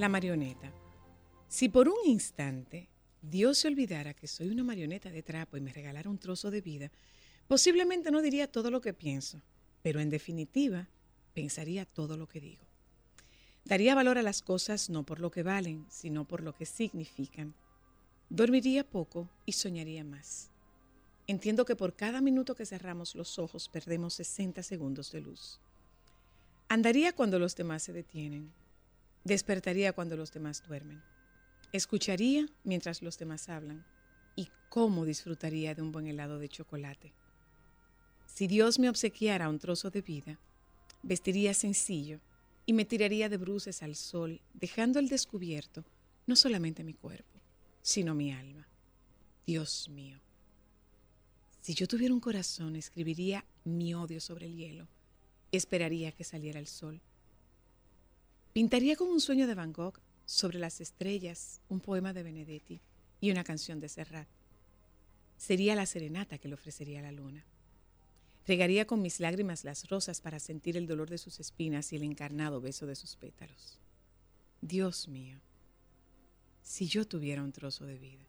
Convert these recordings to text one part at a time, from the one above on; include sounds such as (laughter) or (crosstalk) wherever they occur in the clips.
La marioneta. Si por un instante Dios se olvidara que soy una marioneta de trapo y me regalara un trozo de vida, posiblemente no diría todo lo que pienso, pero en definitiva pensaría todo lo que digo. Daría valor a las cosas no por lo que valen, sino por lo que significan. Dormiría poco y soñaría más. Entiendo que por cada minuto que cerramos los ojos perdemos 60 segundos de luz. Andaría cuando los demás se detienen. Despertaría cuando los demás duermen. Escucharía mientras los demás hablan. Y cómo disfrutaría de un buen helado de chocolate. Si Dios me obsequiara un trozo de vida, vestiría sencillo y me tiraría de bruces al sol, dejando al descubierto no solamente mi cuerpo, sino mi alma. Dios mío. Si yo tuviera un corazón, escribiría mi odio sobre el hielo esperaría que saliera el sol. Pintaría con un sueño de Van Gogh sobre las estrellas un poema de Benedetti y una canción de Serrat. Sería la serenata que le ofrecería la luna. Regaría con mis lágrimas las rosas para sentir el dolor de sus espinas y el encarnado beso de sus pétalos. Dios mío, si yo tuviera un trozo de vida.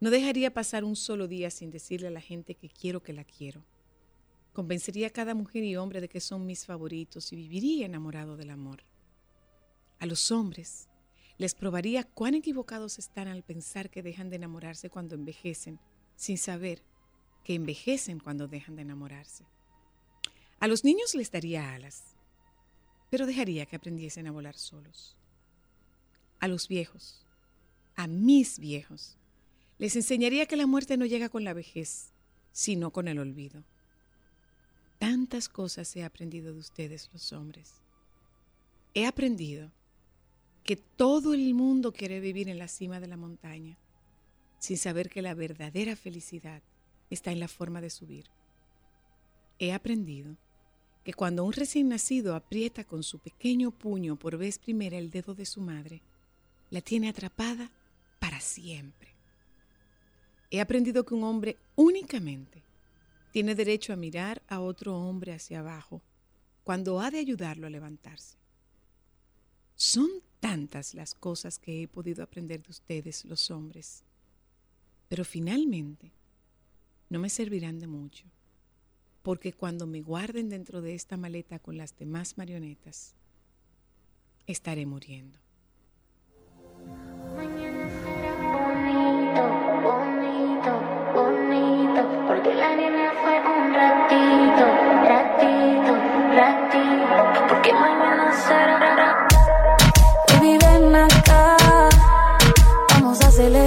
No dejaría pasar un solo día sin decirle a la gente que quiero que la quiero. Convencería a cada mujer y hombre de que son mis favoritos y viviría enamorado del amor. A los hombres les probaría cuán equivocados están al pensar que dejan de enamorarse cuando envejecen, sin saber que envejecen cuando dejan de enamorarse. A los niños les daría alas, pero dejaría que aprendiesen a volar solos. A los viejos, a mis viejos, les enseñaría que la muerte no llega con la vejez, sino con el olvido. Tantas cosas he aprendido de ustedes los hombres. He aprendido que todo el mundo quiere vivir en la cima de la montaña, sin saber que la verdadera felicidad está en la forma de subir. He aprendido que cuando un recién nacido aprieta con su pequeño puño por vez primera el dedo de su madre, la tiene atrapada para siempre. He aprendido que un hombre únicamente tiene derecho a mirar a otro hombre hacia abajo cuando ha de ayudarlo a levantarse. Son tantas las cosas que he podido aprender de ustedes, los hombres, pero finalmente no me servirán de mucho, porque cuando me guarden dentro de esta maleta con las demás marionetas, estaré muriendo. Vamos a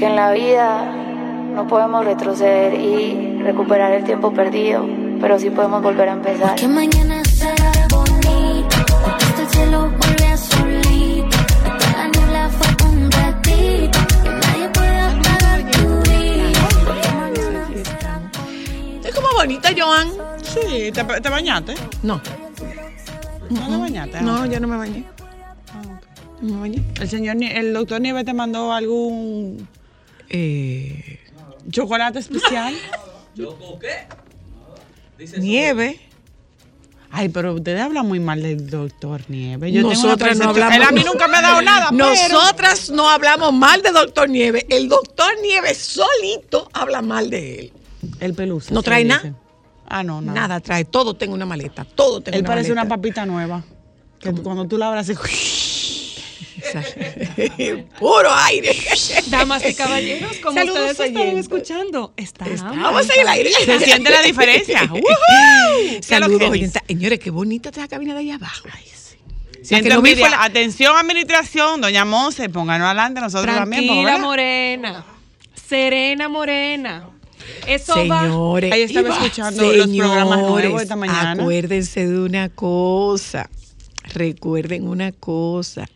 Porque en la vida no podemos retroceder y recuperar el tiempo perdido, pero sí podemos volver a empezar. Que mañana será bonito, hasta el cielo vuelve azulito. Porque la niebla fue un ratito, y nadie puede apagar tu brillo. Porque mañana Aquí estamos. Es como bonita, Joan. Sí, ¿te, te bañaste? No, ¿No te bañaste? no, ya no me bañé. Ah. No me bañé. El señor, Ni- el doctor Nieves te mandó algún Eh, chocolate especial. (laughs) nieve. Ay, pero ustedes hablan muy mal del doctor Nieves. Yo tengo una Nosotras no hablamos. Él a mí nunca me ha dado nada, pero... Nosotras no hablamos mal de Doctor Nieves. El Doctor Nieves solito habla mal de él. El pelusa. ¿No trae nada? Ah, no, nada. Nada trae, todo tengo una maleta, todo tengo Él una parece una maleta. papita nueva. Que cuando tú la abras, así... (laughs) (laughs) Puro aire. Damas y caballeros, como Saludos, ustedes oyentes. escuchando, estamos. Vamos en el aire. Se siente la diferencia. (laughs) Saludos. Señores, qué bonita está la cabina de allá abajo. No la- Atención, administración, doña Monse, pónganos adelante nosotros también. Tranquila, morena. Serena, morena. Eso va. Señores, Ahí estaba va. escuchando los programas nuevos Señores, esta mañana. Acuérdense de una cosa. Recuerden una cosa.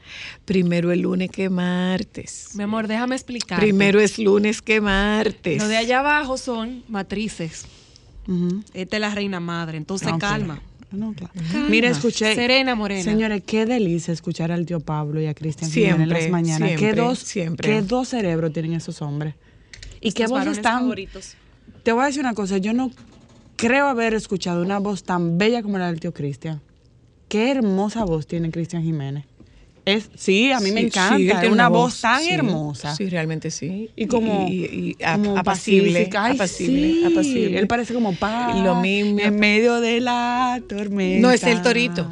Primero el lunes que martes. Mi amor, déjame explicar. Primero es lunes que martes. Lo de allá abajo son matrices. Esta es la reina madre, entonces Ah, calma. No, claro. Mira, escuché. Serena, morena. Señores, qué delicia escuchar al tío Pablo y a Cristian en las mañanas. siempre, qué dos, siempre. qué dos cerebros tienen esos hombres. Y qué voces tan. favoritos. Te voy a decir una cosa, yo no creo haber escuchado una voz tan bella como la del tío Cristian. Qué hermosa voz tiene Cristian Jiménez. Es, sí, a mí me encanta. sí, es tiene una, voz tan sí, hermosa. Sí, realmente sí. Y como, y, y a- como apacible. Ay, apacible. Él parece como paz. Lo mismo. En medio de la tormenta. No es el torito.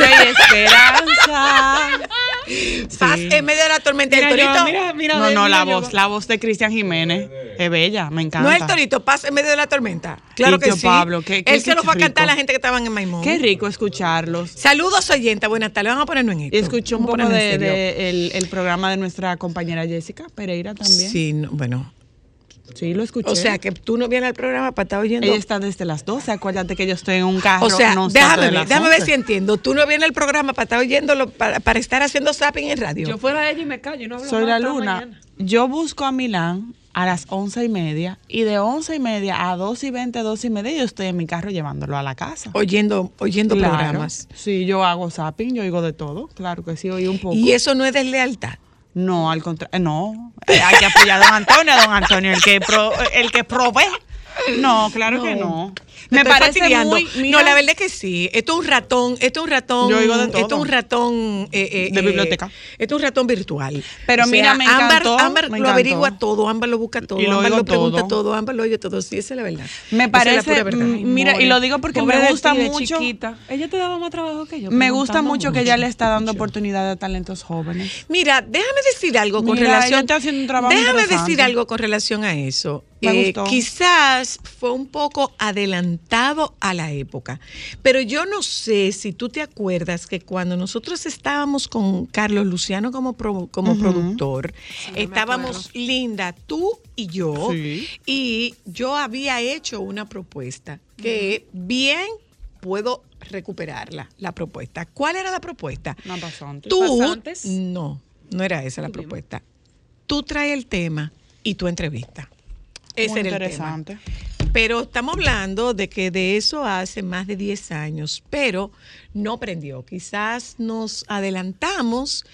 Hay esperanza. (laughs) Paz en medio de la tormenta. Mira, el torito. yo, mira, mira, no, no, mira, la yo. voz, la voz de Cristian Jiménez es bella, me encanta. No es el torito, paz en medio de la tormenta. Claro Y que tío sí. Pablo, qué- qué- Él se lo fue a cantar a la gente que estaban en Maimón. Qué rico escucharlos. Saludos, oyenta. Buenas tardes. Vamos a ponernos en esto. Y escuché un poco de, el, el programa de nuestra compañera Jessica Pereira también. Sí, no, bueno. Sí, lo escuché. O sea, que tú no vienes al programa para estar oyendo. ella está desde las 12. Acuérdate que yo estoy en un carro. o sea, no déjame ver, déjame ver si entiendo. Tú no vienes al programa para estar oyéndolo, para, para estar haciendo zapping en radio. Yo fuera ella y me callo y no hablo Soy la luna. mañana. Yo busco a Milán a las once y media y de once y media a dos y veinte, dos y media yo estoy en mi carro llevándolo a la casa. oyendo oyendo Claro. programas. Sí, yo hago zapping, yo oigo de todo. Claro que sí, oí un poco. Y eso no es deslealtad. No, al contrario, no. Eh, hay que apoyar a don Antonio, a don Antonio, el que, pro- el que provee. No, claro que no. Me, Me parece fastidiando. muy. No, la verdad es que sí. Esto es un ratón, esto es un ratón. Yo oigo de todo. Esto es un ratón. eh, eh, De eh, biblioteca. Esto es un ratón virtual. Pero mira, me Ámbar- encantó, Ámbar me lo encantó. averigua todo, Ámbar lo busca todo, Y lo Ámbar lo pregunta todo. todo, Ámbar lo oye todo. Sí, esa es la verdad. Me es la parece. pura verdad. mm, Mira, y lo digo porque Pobre me gusta de mucho. chiquita. Ella te daba más trabajo que yo. Me gusta mucho que ella le está dando oportunidad a talentos jóvenes. Mira, déjame decir algo con Mira, ella relación. está haciendo un trabajo déjame decir algo con relación a eso. Me Eh, gustó. quizás fue un poco adelantado a la época, pero yo no sé si tú te acuerdas que cuando nosotros estábamos con Carlos Luciano como, pro- como productor, estábamos Linda, tú y yo, Sí. y yo había hecho una propuesta que bien puedo recuperarla, la propuesta. ¿Cuál era la propuesta? No pasó antes. Tú, pasantes? no, no era esa la propuesta. Tú traes el tema y tú entrevistas. Ese Muy era el interesante. tema. Pero estamos hablando de que de eso hace más de 10 años, pero no prendió. Quizás nos adelantamos.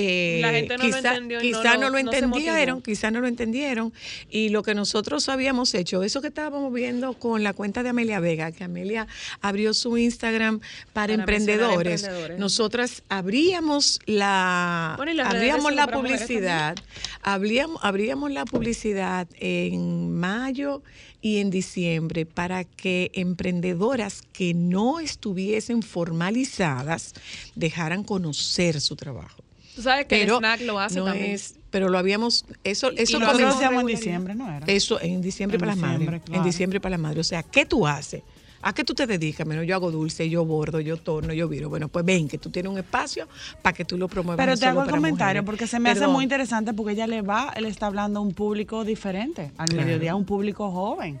Eh, La gente no lo quizá- entendió y no lo- no lo no entendieron, motivó. quizás no lo entendieron. Y lo que nosotros habíamos hecho, eso que estábamos viendo con la cuenta de Amelia Vega, que Amelia abrió su Instagram para, Para emprendedores. Nosotras abríamos la, Bueno, abríamos la publicidad, abríamos, abríamos la publicidad en mayo y en diciembre para que emprendedoras que no estuviesen formalizadas dejaran conocer su trabajo. Tú sabes que Pero el snack lo hace no también. es, pero lo habíamos, eso, eso Y comenzó- hacíamos en diciembre, ¿no era? eso en diciembre En para las madres. claro. En diciembre para las madres. O sea, ¿qué tú haces? ¿A qué tú te dedicas? Menos yo hago dulce, yo bordo, yo torno, yo viro. Bueno, pues ven, que tú tienes un espacio para que tú lo promuevas. Pero te hago el comentario mujeres. porque se me hace muy interesante porque ella le va, él está hablando a un público diferente, al Claro. mediodía a un público joven.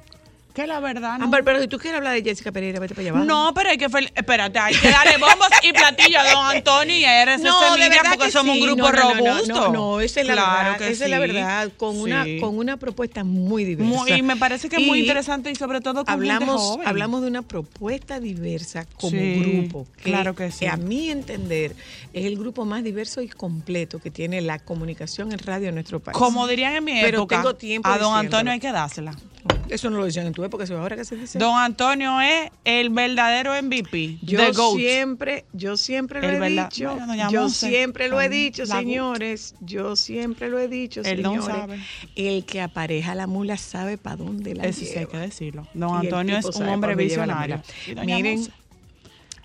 Que la verdad no. Ámbar, pero si tú quieres hablar de Jessica Pereira, vete para allá abajo. No, pero hay que espérate, hay que darle bombos y platillos a don (laughs) Antonio y a RCC No, Media porque que somos un grupo No, no, no, no, robusto. No, no, esa es la Claro verdad. que esa es la verdad. Con, una, con una propuesta muy diversa. Muy- y me parece que es muy interesante y sobre todo con gente hablamos, joven. hablamos de una propuesta diversa como grupo. claro que sí. a mi entender es el grupo más diverso y completo que tiene la comunicación en radio en nuestro país. Como dirían en mi Pero época, tengo tiempo a don. Antonio hay que dársela. Eso no lo decían en tu época, ahora que se dice. Don Antonio es el verdadero MVP. Yo the GOAT. siempre, yo siempre lo he dicho. Bueno, yo Monse, siempre lo he dicho, señores. Yo siempre lo he dicho, El don señores. sabe. El que apareja la mula sabe para dónde la Eso sí hay lleva. que decirlo. Don Antonio es un hombre lleva visionario. Miren, Monse.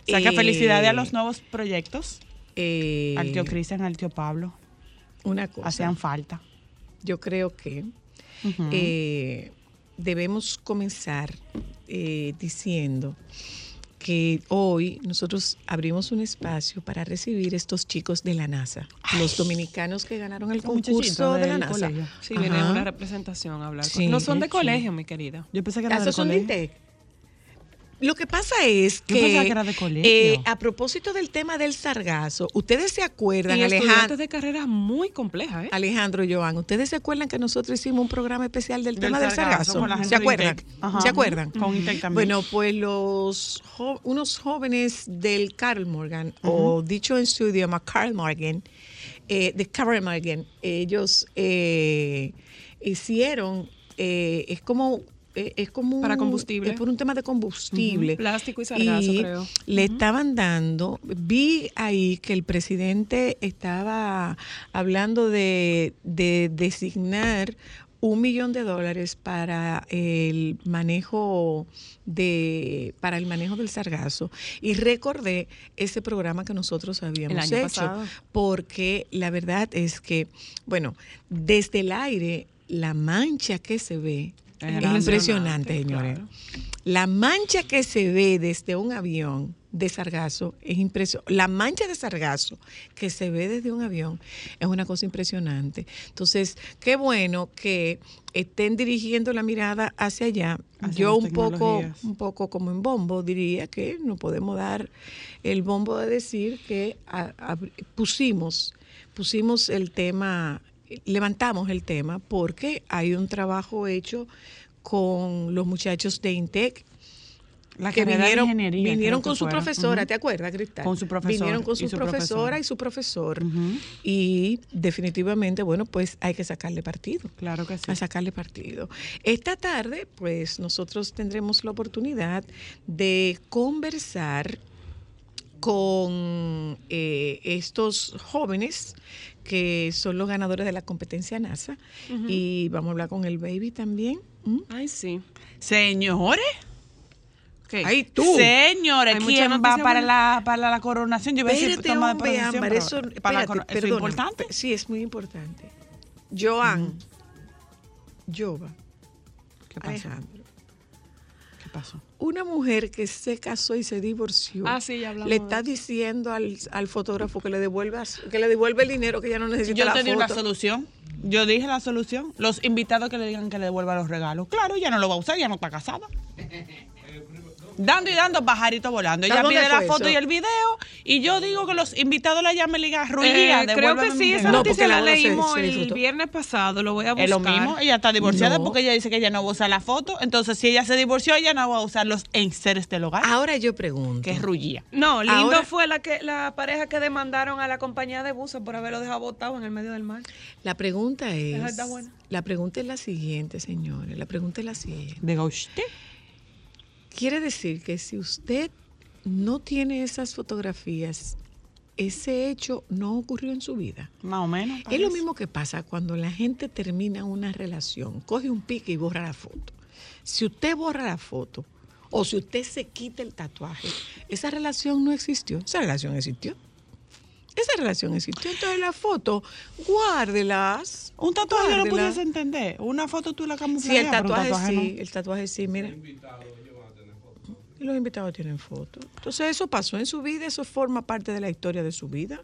Que eh, felicidades a los nuevos proyectos. eh, Al tío Cristian, al tío Pablo. Una cosa. Hacían falta. Yo creo que eh, debemos comenzar eh, diciendo que hoy nosotros abrimos un espacio para recibir estos chicos de la NASA, los dominicanos que ganaron el concurso de la NASA. colegio. Sí, viene una representación a hablar. con- Sí, no son de sí. colegio, mi querida. Yo pensé que era Ah, del esos son de. INTEC. Lo que pasa es que, pensaba que era de colegio. eh, a propósito del tema del sargazo, ustedes se acuerdan, Alejandro, de carreras muy complejas, ¿eh? Alejandro Joan, ¿ustedes se acuerdan que nosotros hicimos un programa especial del, Del tema del sargazo sargazo? con la gente ¿Se acuerdan? Ajá. ¿Se acuerdan? Con Intec también. Bueno, pues los jo- unos jóvenes del Carl Morgan, o dicho en su idioma, Carl Morgan, eh, de Carl Morgan, ellos eh, hicieron, eh, es como... eh, Es como Para combustible. es por un tema de combustible. Plástico y sargazo, creo. Le estaban dando, vi ahí que el presidente estaba hablando de, de designar un millón de dólares para el manejo de para el manejo del sargazo y recordé ese programa que nosotros habíamos año hecho pasado. porque la verdad es que bueno desde el aire la mancha que se ve Es impresionante señores claro. la mancha que se ve desde un avión de sargazo es impresionante. La mancha de sargazo que se ve desde un avión es una cosa impresionante. Entonces, qué bueno que estén dirigiendo la mirada hacia allá. Hacia Yo un poco, un poco como en bombo diría que no podemos dar el bombo de decir que a- pusimos, pusimos el tema, levantamos el tema porque hay un trabajo hecho con los muchachos de Intec La que vinieron, vinieron con su fuera. profesora. ¿te acuerdas, Cristal? Con su profesor Vinieron con su, su profesora profesor. y su profesor. Y definitivamente, bueno, pues hay que sacarle partido. Claro que sí. A sacarle partido. Esta tarde, pues nosotros tendremos la oportunidad de conversar con eh, estos jóvenes que son los ganadores de la competencia NASA. Y vamos a hablar con el baby también. ¿Mm? Ay, sí. Señores. Ay, tú. Señores, ¿quién va para buena. la, para la coronación? Yo iba a decir toma de hombre, posesión, Ámbar, eso, para la espérate, coro- ¿eso es importante? Sí, es muy importante. Joan, Jova, ¿Qué pasó? Alejandro. ¿Qué pasó? Una mujer que se casó y se divorció. Ah, sí, ya hablamos Le está diciendo al, al fotógrafo que le devuelva que le devuelve el dinero que ya no necesita Yo la te di una solución. Yo dije la solución. Los invitados que le digan que le devuelva los regalos. Claro, ya no lo va a usar, ya no está casada. (laughs) Dando y dando pajarito volando. Ella ¿Dónde pide la foto eso? y el video. Y yo digo que los invitados la llamen y le digan, Eh, creo que sí, esa regalo". No, noticia la la boda se- leímos se el viernes pasado, lo voy a buscar. Es lo mismo, ella está divorciada No. porque ella dice que ella no va a usar la foto. Entonces, si ella se divorció, ella no va a usar los enseres del hogar, Ahora yo pregunto. que es rullía. No, lindo Ahora- fue la que la pareja que demandaron a la compañía de buses por haberlo dejado botado en el medio del mar. La pregunta es. La pregunta es la siguiente, señores. La pregunta es la siguiente. Diga usted. Quiere decir que si usted no tiene esas fotografías, ese hecho no ocurrió en su vida. Más o menos. Es lo mismo que pasa cuando la gente termina una relación, coge un pique y borra la foto. Si usted borra la foto o si usted se quita el tatuaje, esa relación no existió. Esa relación existió. Esa relación existió. Entonces la foto, guárdelas. Un tatuaje yo lo pudiese entender. Una foto tú la camuflas. Sí, el tatuaje, sí, el tatuaje sí, mira. Los invitados tienen fotos. Entonces eso pasó en su vida, eso forma parte de la historia de su vida.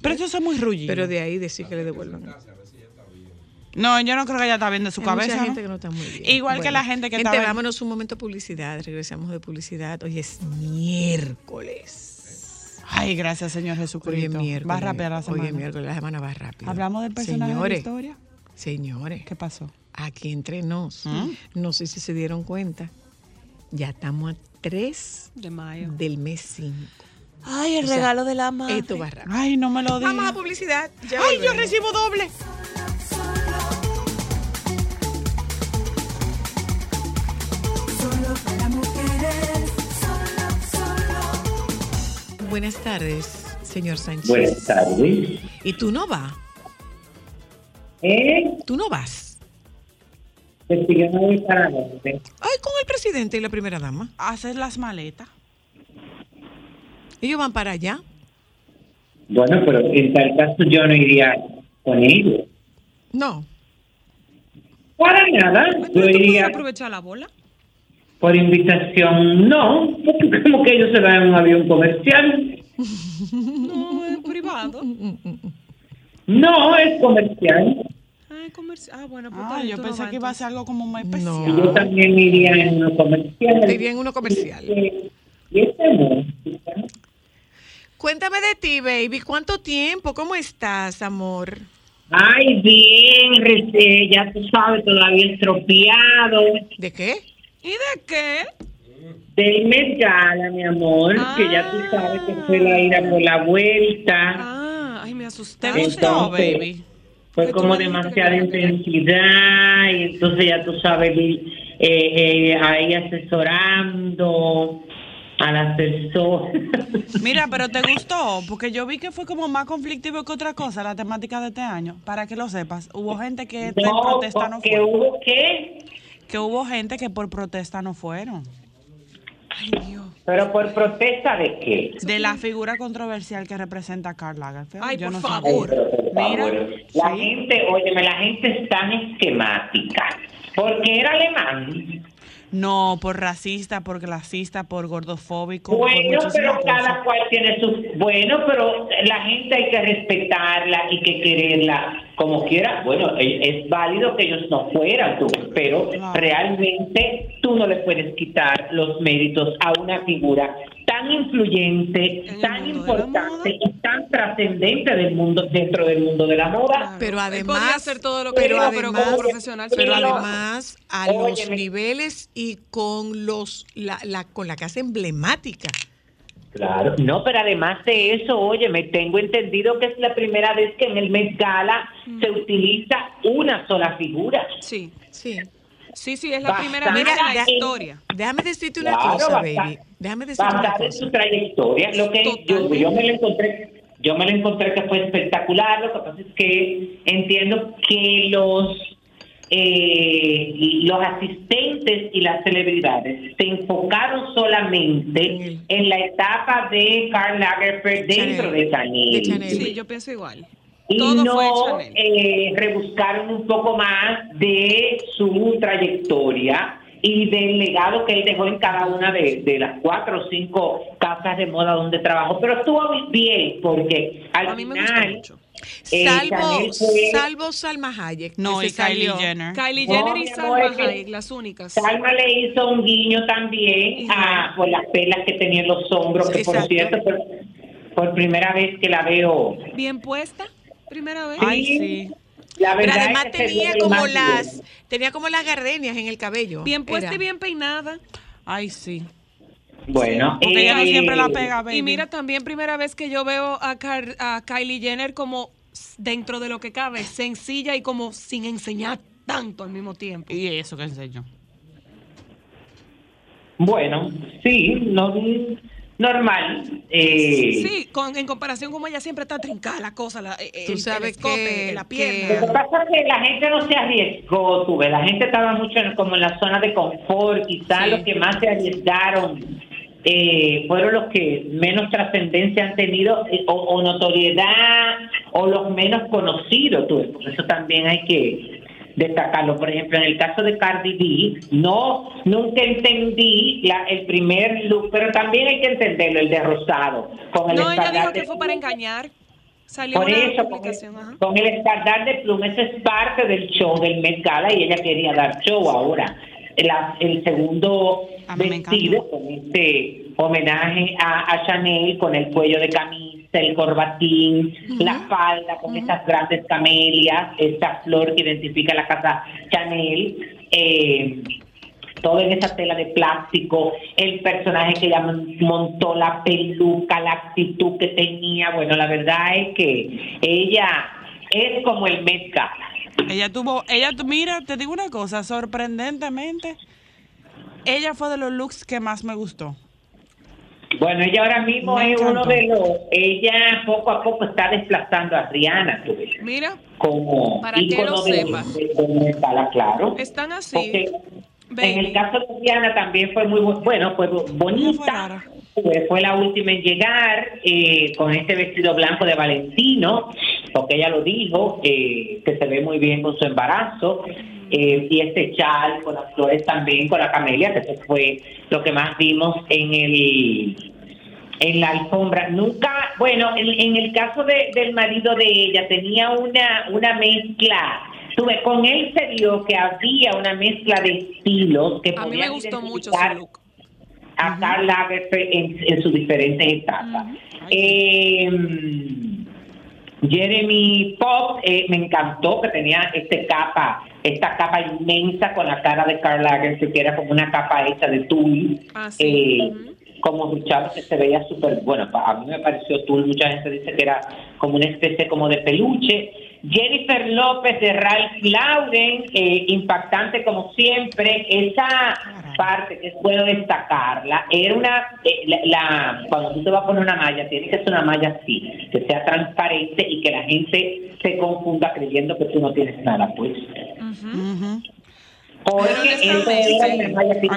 Pero eso es muy rullido. Pero de ahí decir que le devuelvan. No, yo no creo que ella está bien de su Hay cabeza. mucha ¿no? gente que no está muy bien. Igual que la gente que gente, estaba vámonos un momento a publicidad. Regresamos de publicidad. Hoy es miércoles. Ay, gracias, Señor Hoy Jesucristo. es miércoles. Va rápida la Hoy semana. es miércoles, la semana va rápido. Hablamos del personaje de la historia. Señores, ¿Qué pasó? aquí entre nos, ¿Mm? no sé si se dieron cuenta, ya estamos a 3 De mayo. del mes 5. Ay, el O sea, regalo de la madre. Esto va rápido. Ay, no me lo digas. Vamos a publicidad. ya Ay, yo recibo doble. Buenas tardes, señor Sánchez. Buenas tardes. ¿Y tú no vas? ¿Eh? ¿Tú no vas? Ay, con el presidente y la primera dama. Hacer las maletas. Ellos van para allá. Bueno, pero en tal caso yo no iría con ellos. No. Para nada. Yo tú puedes iría aprovechar la bola. por invitación. No, porque como que ellos se van en un avión comercial. (laughs) No, es privado. (laughs) No, es comercial. Ah, comercial. Ah, bueno, pues Ah, yo pensé que iba a ser algo como más especial. No. Y yo también iría en uno comercial. Iría en uno comercial. Y esta música. Cuéntame de ti, baby. ¿Cuánto tiempo? ¿Cómo estás, amor? Ay, bien, ya tú sabes, todavía estropeado. ¿De qué? ¿Y de qué? Del Met Gala, mi amor, que ya tú sabes que fue la ira por la vuelta. Ah, ay, me asusté. ¿Te gustó, Entonces, baby? Fue Ay, como demasiada intensidad y entonces ya tú sabes, vi, eh, eh, ahí asesorando a las personas. (laughs) Mira, pero te gustó, porque yo vi que fue como más conflictivo que otra cosa la temática de este año. Para que lo sepas, hubo gente que por protesta no fue. hubo qué, Que hubo gente que por protesta no fueron. pero por protesta de qué. De la figura controversial que representa a Karl Lagerfeld. Ay, yo por no favor. Mira, la sí. gente, óyeme, la gente es tan esquemática. Porque era alemán. No, por racista, por clasista, por gordofóbico. Bueno, pero cosas. cada cual tiene su... Bueno, pero la gente hay que respetarla y que quererla como quiera. Bueno, e- es válido que ellos no fueran tú, pero Claro. realmente tú no le puedes quitar los méritos a una figura tan influyente, tan importante y tan trascendente del mundo dentro del mundo de la moda. Pero además, podría hacer todo lo que pero quiera, pero como además- profesional pero Pero- además a los niveles y con los la, la- con la casa emblemática. Claro, no, pero además de eso, oye, me tengo entendido que es la primera vez que en el Met Gala se utiliza una sola figura. Sí, Sí. Sí, sí, es la Bastante. primera vez en la Mira, historia. Déjame decirte una Claro, cosa, bastante- baby. Déjame decirte una cosa. su trayectoria. Lo que yo, me lo encontré, yo me lo encontré que fue espectacular. Lo que pasa es que entiendo que los eh, los asistentes y las celebridades se enfocaron solamente en la etapa de Karl Lagerfeld dentro Chanel. de Chanel. De Chanel. Sí, yo pienso igual. Y Todo no eh, rebuscaron un poco más de su trayectoria y del legado que él dejó en cada una de, de las cuatro o cinco casas de moda donde trabajó. Pero estuvo bien porque al A mí me gustó final mucho. eh, Salvo, fue- salvo Salma Hayek. No, y Kylie. Jenner. Kylie Jenner y Salma Hayek, las únicas. Salma le hizo un guiño también a, por las pelas que tenía en los hombros, que por Exacto. cierto, por, por primera vez que la veo. Bien puesta, primera vez. Ay, sí. La Pero verdad es además que se tenía como las bien. tenía como las gardenias en el cabello. Bien puesta Era. y bien peinada. Ay, sí. Bueno, Porque ella no eh, siempre la pega, baby. Y mira, también primera vez que yo veo a, Kylie Jenner como dentro de lo que cabe, sencilla y como sin enseñar tanto al mismo tiempo. Y eso que enseño. Bueno, sí, no, normal. Eh, Sí, con, en comparación como ella siempre está trincada la cosa, la, eh, Tú el sabes telescope, que- la Lo pierna. que pasa es que la gente no se arriesgó, tú ves, la gente estaba mucho en- como en la zona de confort, quizás Sí. los que más se arriesgaron eh, fueron los que menos trascendencia han tenido eh, o, o notoriedad o los menos conocidos, tú ves, por eso también hay que destacarlo. Por ejemplo, en el caso de Cardi B, no, nunca entendí la, el primer look, pero también hay que entenderlo, el de rosado. Con el No, ella dijo que fue para engañar. Salió Por eso, con el, con el espaldar de pluma, eso es parte del show del Met Gala y ella quería dar show ahora. La- el segundo vestido con este homenaje a, a Chanel con el cuello de camisa, el corbatín, la falda con esas grandes camelias, esta flor que identifica la casa Chanel. eh, todo en esa tela de plástico, el personaje que ella mon- montó, la peluca, la actitud que tenía. Bueno, la verdad es que ella es como el Met Gala. Ella tuvo, ella, mira, te digo una cosa, sorprendentemente, ella fue de los looks que más me gustó. Bueno, ella ahora mismo Me es uno de los, ella poco a poco está desplazando a Rihanna, tú ves, Mira, como Para que lo de, sepas. claro. están así. Porque en el caso de Rihanna también fue muy bu- bueno, fue bonita. fue la última en llegar eh, con este vestido blanco de Valentino, porque ella lo dijo, eh, que se ve muy bien con su embarazo, eh, y este chal con las flores también, con la camelia, que eso fue lo que más vimos en el en la alfombra. Nunca, bueno, en, en el caso de- del marido de ella tenía una, una mezcla. Tuve, con él se vio que había una mezcla de estilos que A mí me gustó mucho su look. a Lagerfeld en, en sus diferentes etapas. Eh, Jeremy Pop eh, me encantó que tenía este capa, esta capa inmensa con la cara de Karl Lagerfeld que era como una capa hecha de tul. Ah, sí. eh, como luchaba que se veía súper bueno pa- a mí me pareció tul mucha gente dice que era como una especie como de peluche. Jennifer López de Ralph Lauren eh, impactante como siempre. Esa parte que es bueno destacarla era una eh, la, la- cuando tú te vas a poner una malla tiene que ser una malla así que sea transparente y que la gente se confunda creyendo que tú no tienes nada pues. Ujú. porque Pero eso era una malla así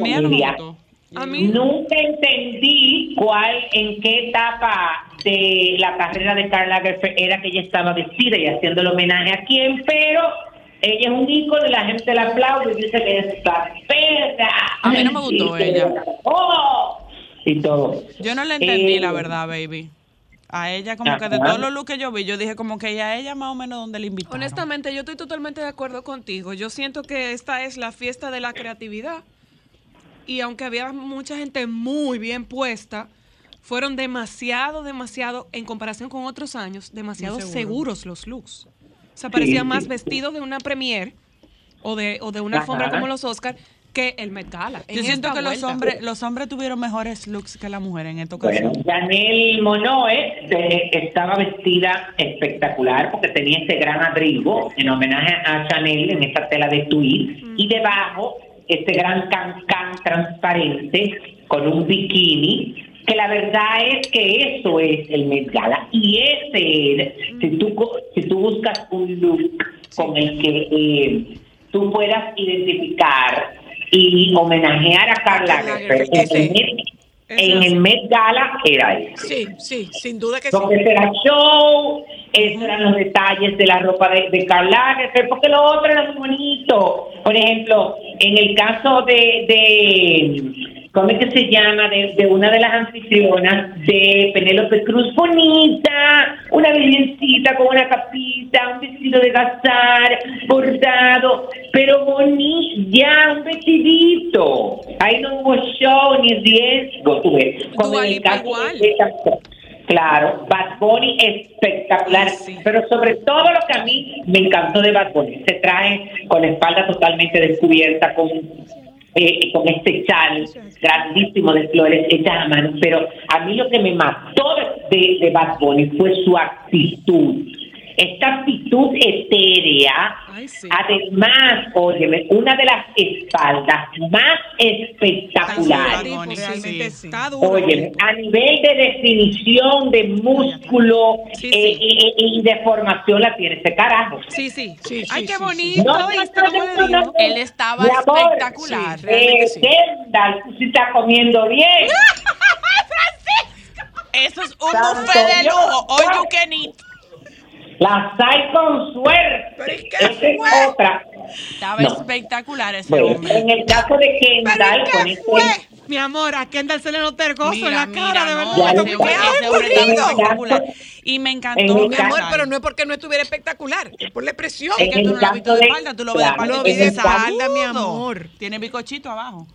A mí ella Nunca entendí cuál, en qué etapa de la carrera de Karl Lagerfeld era que ella estaba vestida y haciendo el homenaje a quién, pero ella es un ícono y la gente la aplaude y dice que es perra. A mí no me gustó Y que- ella. ¡Oh! Y todo. Yo no le entendí Eh, la verdad, baby. A ella como que de todos los looks que yo vi, yo dije como que a ella más o menos donde le invitaron. honestamente, yo estoy totalmente de acuerdo contigo. Yo siento que esta es la fiesta de la creatividad. Y aunque había mucha gente muy bien puesta, fueron demasiado, demasiado, en comparación con otros años, demasiado seguros los looks. O sea, parecía Sí, más sí. vestido de una premiere o de, o de una alfombra como los Oscar que el Met Gala. Yo En siento que los hombres, los hombres tuvieron mejores looks que las mujeres en esta Bueno, ocasión. Janelle Monoe de- estaba vestida espectacular porque tenía este gran abrigo en homenaje a Chanel en esta tela de tweed y debajo este gran cancán transparente con un bikini que la verdad es que eso es el Met Gala y ese es, si tú, si tú buscas un look con el que eh, tú puedas identificar y homenajear a Carla Lagerfeld, en el. Met- Gala era eso. Sí, sí, sin duda que sí. Porque era show, esos eran los detalles de la ropa de, de Karl Lagerfeld, porque lo otro era muy bonito. Por ejemplo, en el caso de, de ¿cómo es que se llama? De, de una de las anfitrionas de Penélope Cruz, bonita, una virgencita con una capita, un vestido de gazar, bordado, pero bonito, ya, un vestidito. Ahí no hubo show ni riesgo, tú ves. Como en el caso igual. de esta- Claro, Bad Bunny espectacular, pero sobre todo lo que a mí me encantó de Bad Bunny, se trae con la espalda totalmente descubierta, con eh, con este chal grandísimo de flores hechas a mano, pero a mí lo que me mató de, de Bad Bunny fue su actitud. Esta actitud etérea, Ay, sí. además, óyeme, una de las espaldas más espectaculares. Tipo, Bunny, realmente sí. sí. Está duro. Oye, a nivel de definición, de músculo Sí, eh, sí. Y, y- y de formación la tiene ese carajo. Sí, sí. Sí, sí, Ay, sí, qué bonito. No, ¿viste no. Él estaba Mi amor, espectacular. Eh, sí. Kendall, tú sí estás comiendo bien. (laughs) Eso es un buffet de lujo. All you can eat. La hay con suerte. Pero ¿y qué Esa es fue? otra. Estaba No. espectacular ese Bueno, hombre. en el caso de Kendall, con este... Mi amor, a Kendall se le notó el gozo en la mira, cara, de no, verdad. Ya, ese espectacular. Y me En encantó. Mi amor, caso- pero no es porque no estuviera espectacular, es por la expresión. Que tú no lo has visto de de- espalda, tú lo ves de claro, de espalda, mi amor. Tiene bicochito abajo.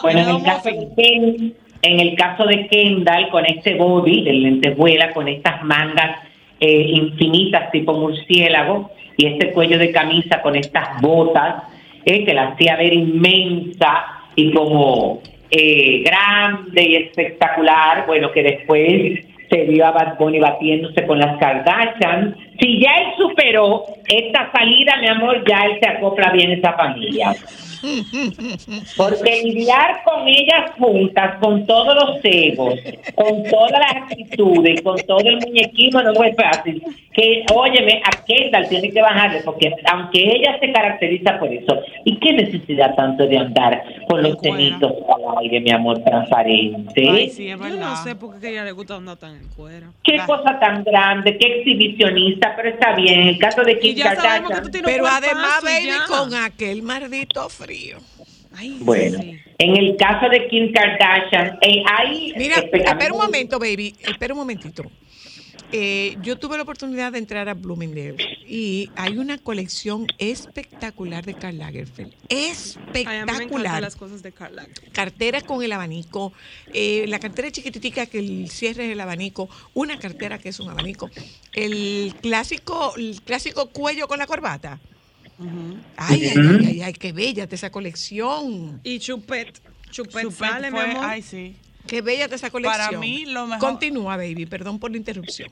Bueno, en el caso de Ken- en el caso de Kendall, con este body de lentejuela, con estas mangas eh, infinitas tipo murciélago y este cuello de camisa con estas botas eh, que la hacía ver inmensa y como eh, grande y espectacular, bueno, que después se vio a Bad Bunny batiéndose con las Kardashian. Si ya él superó esta salida, mi amor, ya él se acopla bien esa familia. Porque lidiar con ellas juntas, con todos los egos, con todas las actitudes, con todo el muñequismo, no es fácil. Que, óyeme, a Kendall tiene que bajarle, porque aunque ella se caracteriza por eso, ¿y qué necesidad tanto de andar con los cuera. cenitos al aire, mi amor, transparente? Ay, sí, es Yo verdad. no sé por qué a ella le gusta andar tan en cuera. Qué cosa tan grande, qué exhibicionista, pero está bien. En el caso de Kim Kardashian, Pero además, baby, ya. con aquel maldito frío. Ay, bueno, sí. en el caso de Kim Kardashian, eh, hay... Mira, espera, espera un momento, baby. Espera un momentito. Eh, yo tuve la oportunidad de entrar a Bloomingdale y hay una colección espectacular de Karl Lagerfeld. Ay, a mí me encantan Espectacular. las cosas de Karl Lagerfeld. Cartera con el abanico, eh, la cartera chiquititica que el cierre es el abanico, una cartera que es un abanico, el clásico, el clásico cuello con la corbata. Ay, ay, ay, ay, ay, qué bella de esa colección. Y Chupet. Chupet, Chupet sale, mi amor. Ay, sí. Qué bella de esa colección. Para mí, lo mejor- Continúa, baby, perdón por la interrupción.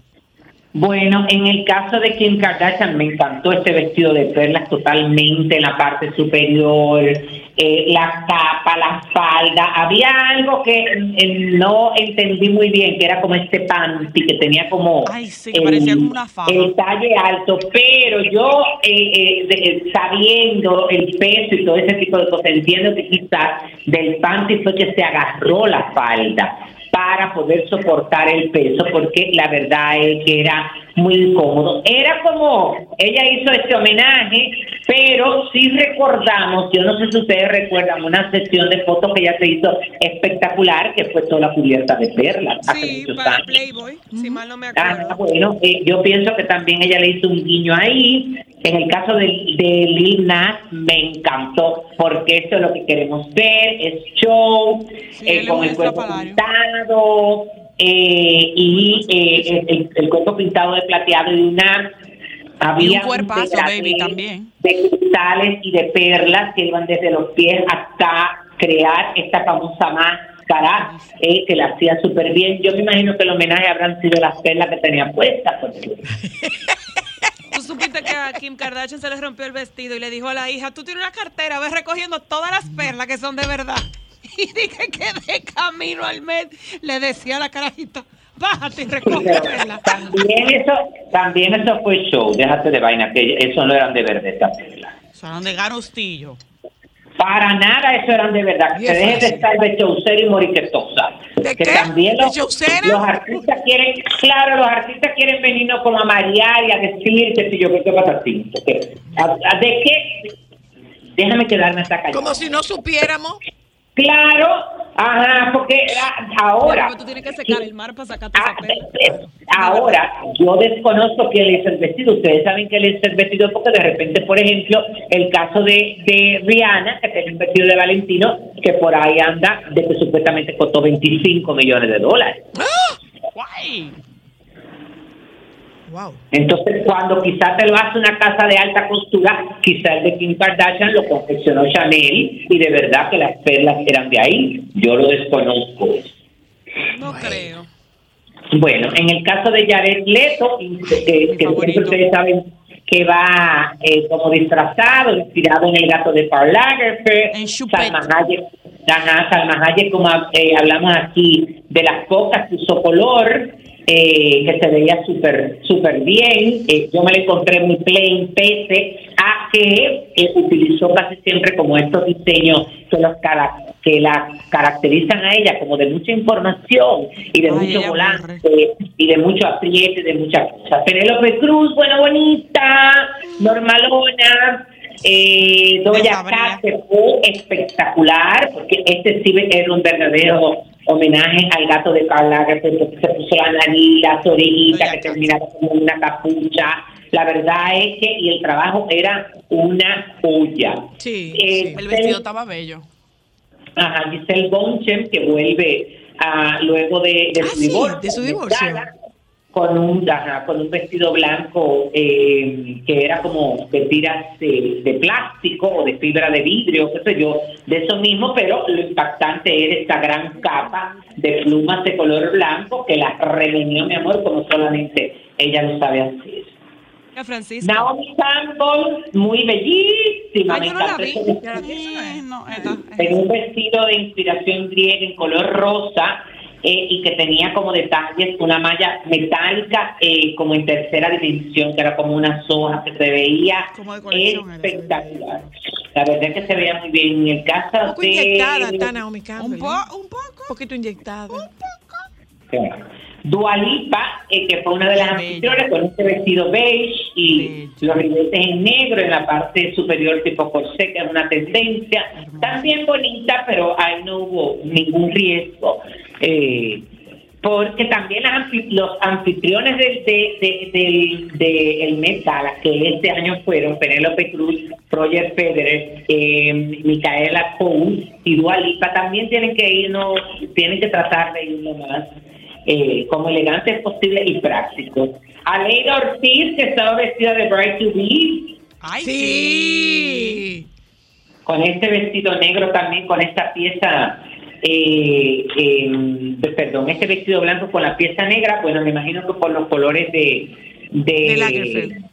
Bueno, en el caso de Kim Kardashian me encantó este vestido de perlas totalmente en la parte superior, eh, la capa, la falda. Había algo que eh, no entendí muy bien, que era como este panty que tenía como Ay, sí, que parecía como una fava. el talle alto, pero yo eh, eh, de- sabiendo el peso y todo ese tipo de cosas, entiendo que quizás del panty fue que se agarró la falda para poder soportar el peso, porque la verdad es que era muy incómodo. Era como, ella hizo este homenaje, pero sí recordamos, yo no sé si ustedes recuerdan, una sesión de fotos que ella se hizo espectacular, que fue toda cubierta de perlas hace Sí, muchos para años. Playboy, si mal no me Ah, acuerdo. bueno, eh, yo pienso que también ella le hizo un guiño ahí. En el caso de, de Lil Nas me encantó porque eso es lo que queremos ver, es show, Sí, eh, con el cuerpo pintado eh, y eh, el, el cuerpo pintado de plateado y una había Y un cuerpazo, degradé baby, también. de cristales y de perlas que iban desde los pies hasta crear esta famosa máscara eh, que la hacía súper bien. Yo me imagino que el homenaje habrán sido las perlas que tenía puestas. porque- (laughs) Tú supiste que a Kim Kardashian se le rompió el vestido y le dijo a la hija, tú tienes una cartera, ves recogiendo todas las perlas que son de verdad. (laughs) Y dije que de camino al mes le decía a la carajita, bájate y recoge perlas. También eso, también eso fue show, déjate de vaina, que eso no eran de verdad estas perlas. Son de Garostillo. Para nada eso eran de verdad. Que es deje de estar de showcera y moriquetosa. ¿De que qué? también ¿De los, artistas quieren, claro, los artistas quieren venirnos como a marear y a decir que si yo qué pasa así. ¿De qué? Déjame quedarme hasta acá. Como si no supiéramos. Claro, ajá, porque ah, ahora. Pero tú tienes que secar el mar para sacarte Ah, Ahora, yo desconozco quién le hizo el vestido. Ustedes saben que hizo el vestido porque de repente, por ejemplo, el caso de, de Rihanna, que tiene un vestido de Valentino, que por ahí anda, de que supuestamente costó 25 millones de dólares. Guay. Wow. Entonces, cuando quizás te lo hace una casa de alta costura, quizás el de Kim Kardashian lo confeccionó Chanel y de verdad que las perlas eran de ahí. Yo lo desconozco. No creo. Bueno, en el caso de Jared Leto, y- que, que siempre ustedes saben que va eh, como disfrazado, inspirado en el gato de Karl Lagerfeld, En. Salma Hayek, ajá, Salma Hayek, como eh, hablamos aquí, de las cocas que usó color, eh, que se veía súper súper bien. Eh, yo me la encontré muy plain, pese a que eh, utilizó casi siempre como estos diseños que, los cara- que la caracterizan a ella como de mucha información y de Ay, mucho volante y de mucho apriete, de muchas cosas. Penélope Cruz, buena, bonita, normalona. Eh, Doña que fue espectacular, porque este sí era un verdadero homenaje al gato de Lagerfeld, porque se puso la nariz, las orejitas que terminaba como una capucha. La verdad es que, y el trabajo era una. Sí, Eh, sí. El vestido estaba bello. Ajá, Giselle Bonchem, que vuelve a, luego de, de Ah, su sí, divorcio. de su divorcio. Con un, ajá, con un vestido blanco eh, que era como de tiras de, de plástico o de fibra de vidrio, qué sé yo, de eso mismo, pero lo impactante era esta gran capa de plumas de color blanco que la revenió, mi amor, como solamente ella lo sabe hacer. A Francisca. Naomi Campbell, muy bellísima. Ay, yo no la vi. en un vestido de inspiración griega en color rosa eh, y que tenía como detalles una malla metálica eh, como en tercera dimensión, que era como una soja que se veía espectacular. La verdad es que se veía muy bien. En el caso Un poco de... inyectada está Naomi Campbell. Un, ¿eh? po- un poco. Un poquito inyectada. Dualipa, eh, que fue una de las Bella. anfitrionas con este vestido beige y los ribetes en negro en la parte superior tipo corsé, que es una tendencia. También bonita, pero ahí no hubo ningún riesgo. Eh, porque también las anfi- los anfitriones del de, de, del- de el Met Gala, que este año fueron Penélope Cruz, Roger Federer, eh, Micaela Cole y Dua Lipa, también tienen que irnos, tienen que tratar de ir lo más eh, como elegantes posible y prácticos. Aleida Ortiz, que estaba vestida de Bright to Be, Ay, sí. con este vestido negro también, con esta pieza, eh, em, de- perdón, este vestido blanco con la pieza negra, bueno, me imagino que por los colores de... De, De Lagerfeld.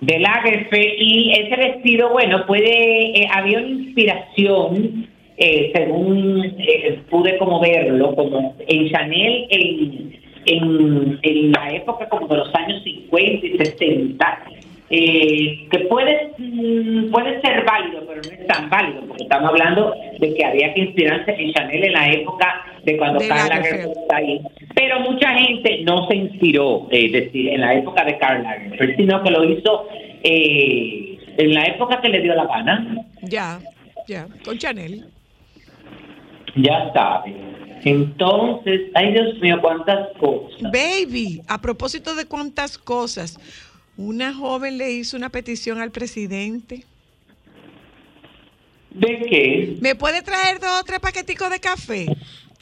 de Lagerfeld y ese vestido, bueno, puede, eh, había una inspiración, eh, según eh, pude como verlo, como en Chanel en, en, en la época como de los años 50 y 60, eh, que puede, mm, puede ser válido, pero no es tan válido, porque estamos hablando de que había que inspirarse en Chanel en la época de cuando De Karl Lagerfeld. Está ahí. Pero mucha gente no se inspiró, eh, decir, en la época de Karl Lagerfeld, sino que lo hizo eh, en la época que le dio la gana. Ya, ya. Con Chanel. Ya sabe. Entonces, ay Dios mío, cuántas cosas. Baby, a propósito de cuántas cosas, Una joven le hizo una petición al presidente. ¿De qué? ¿Me puede traer dos o tres paqueticos de café?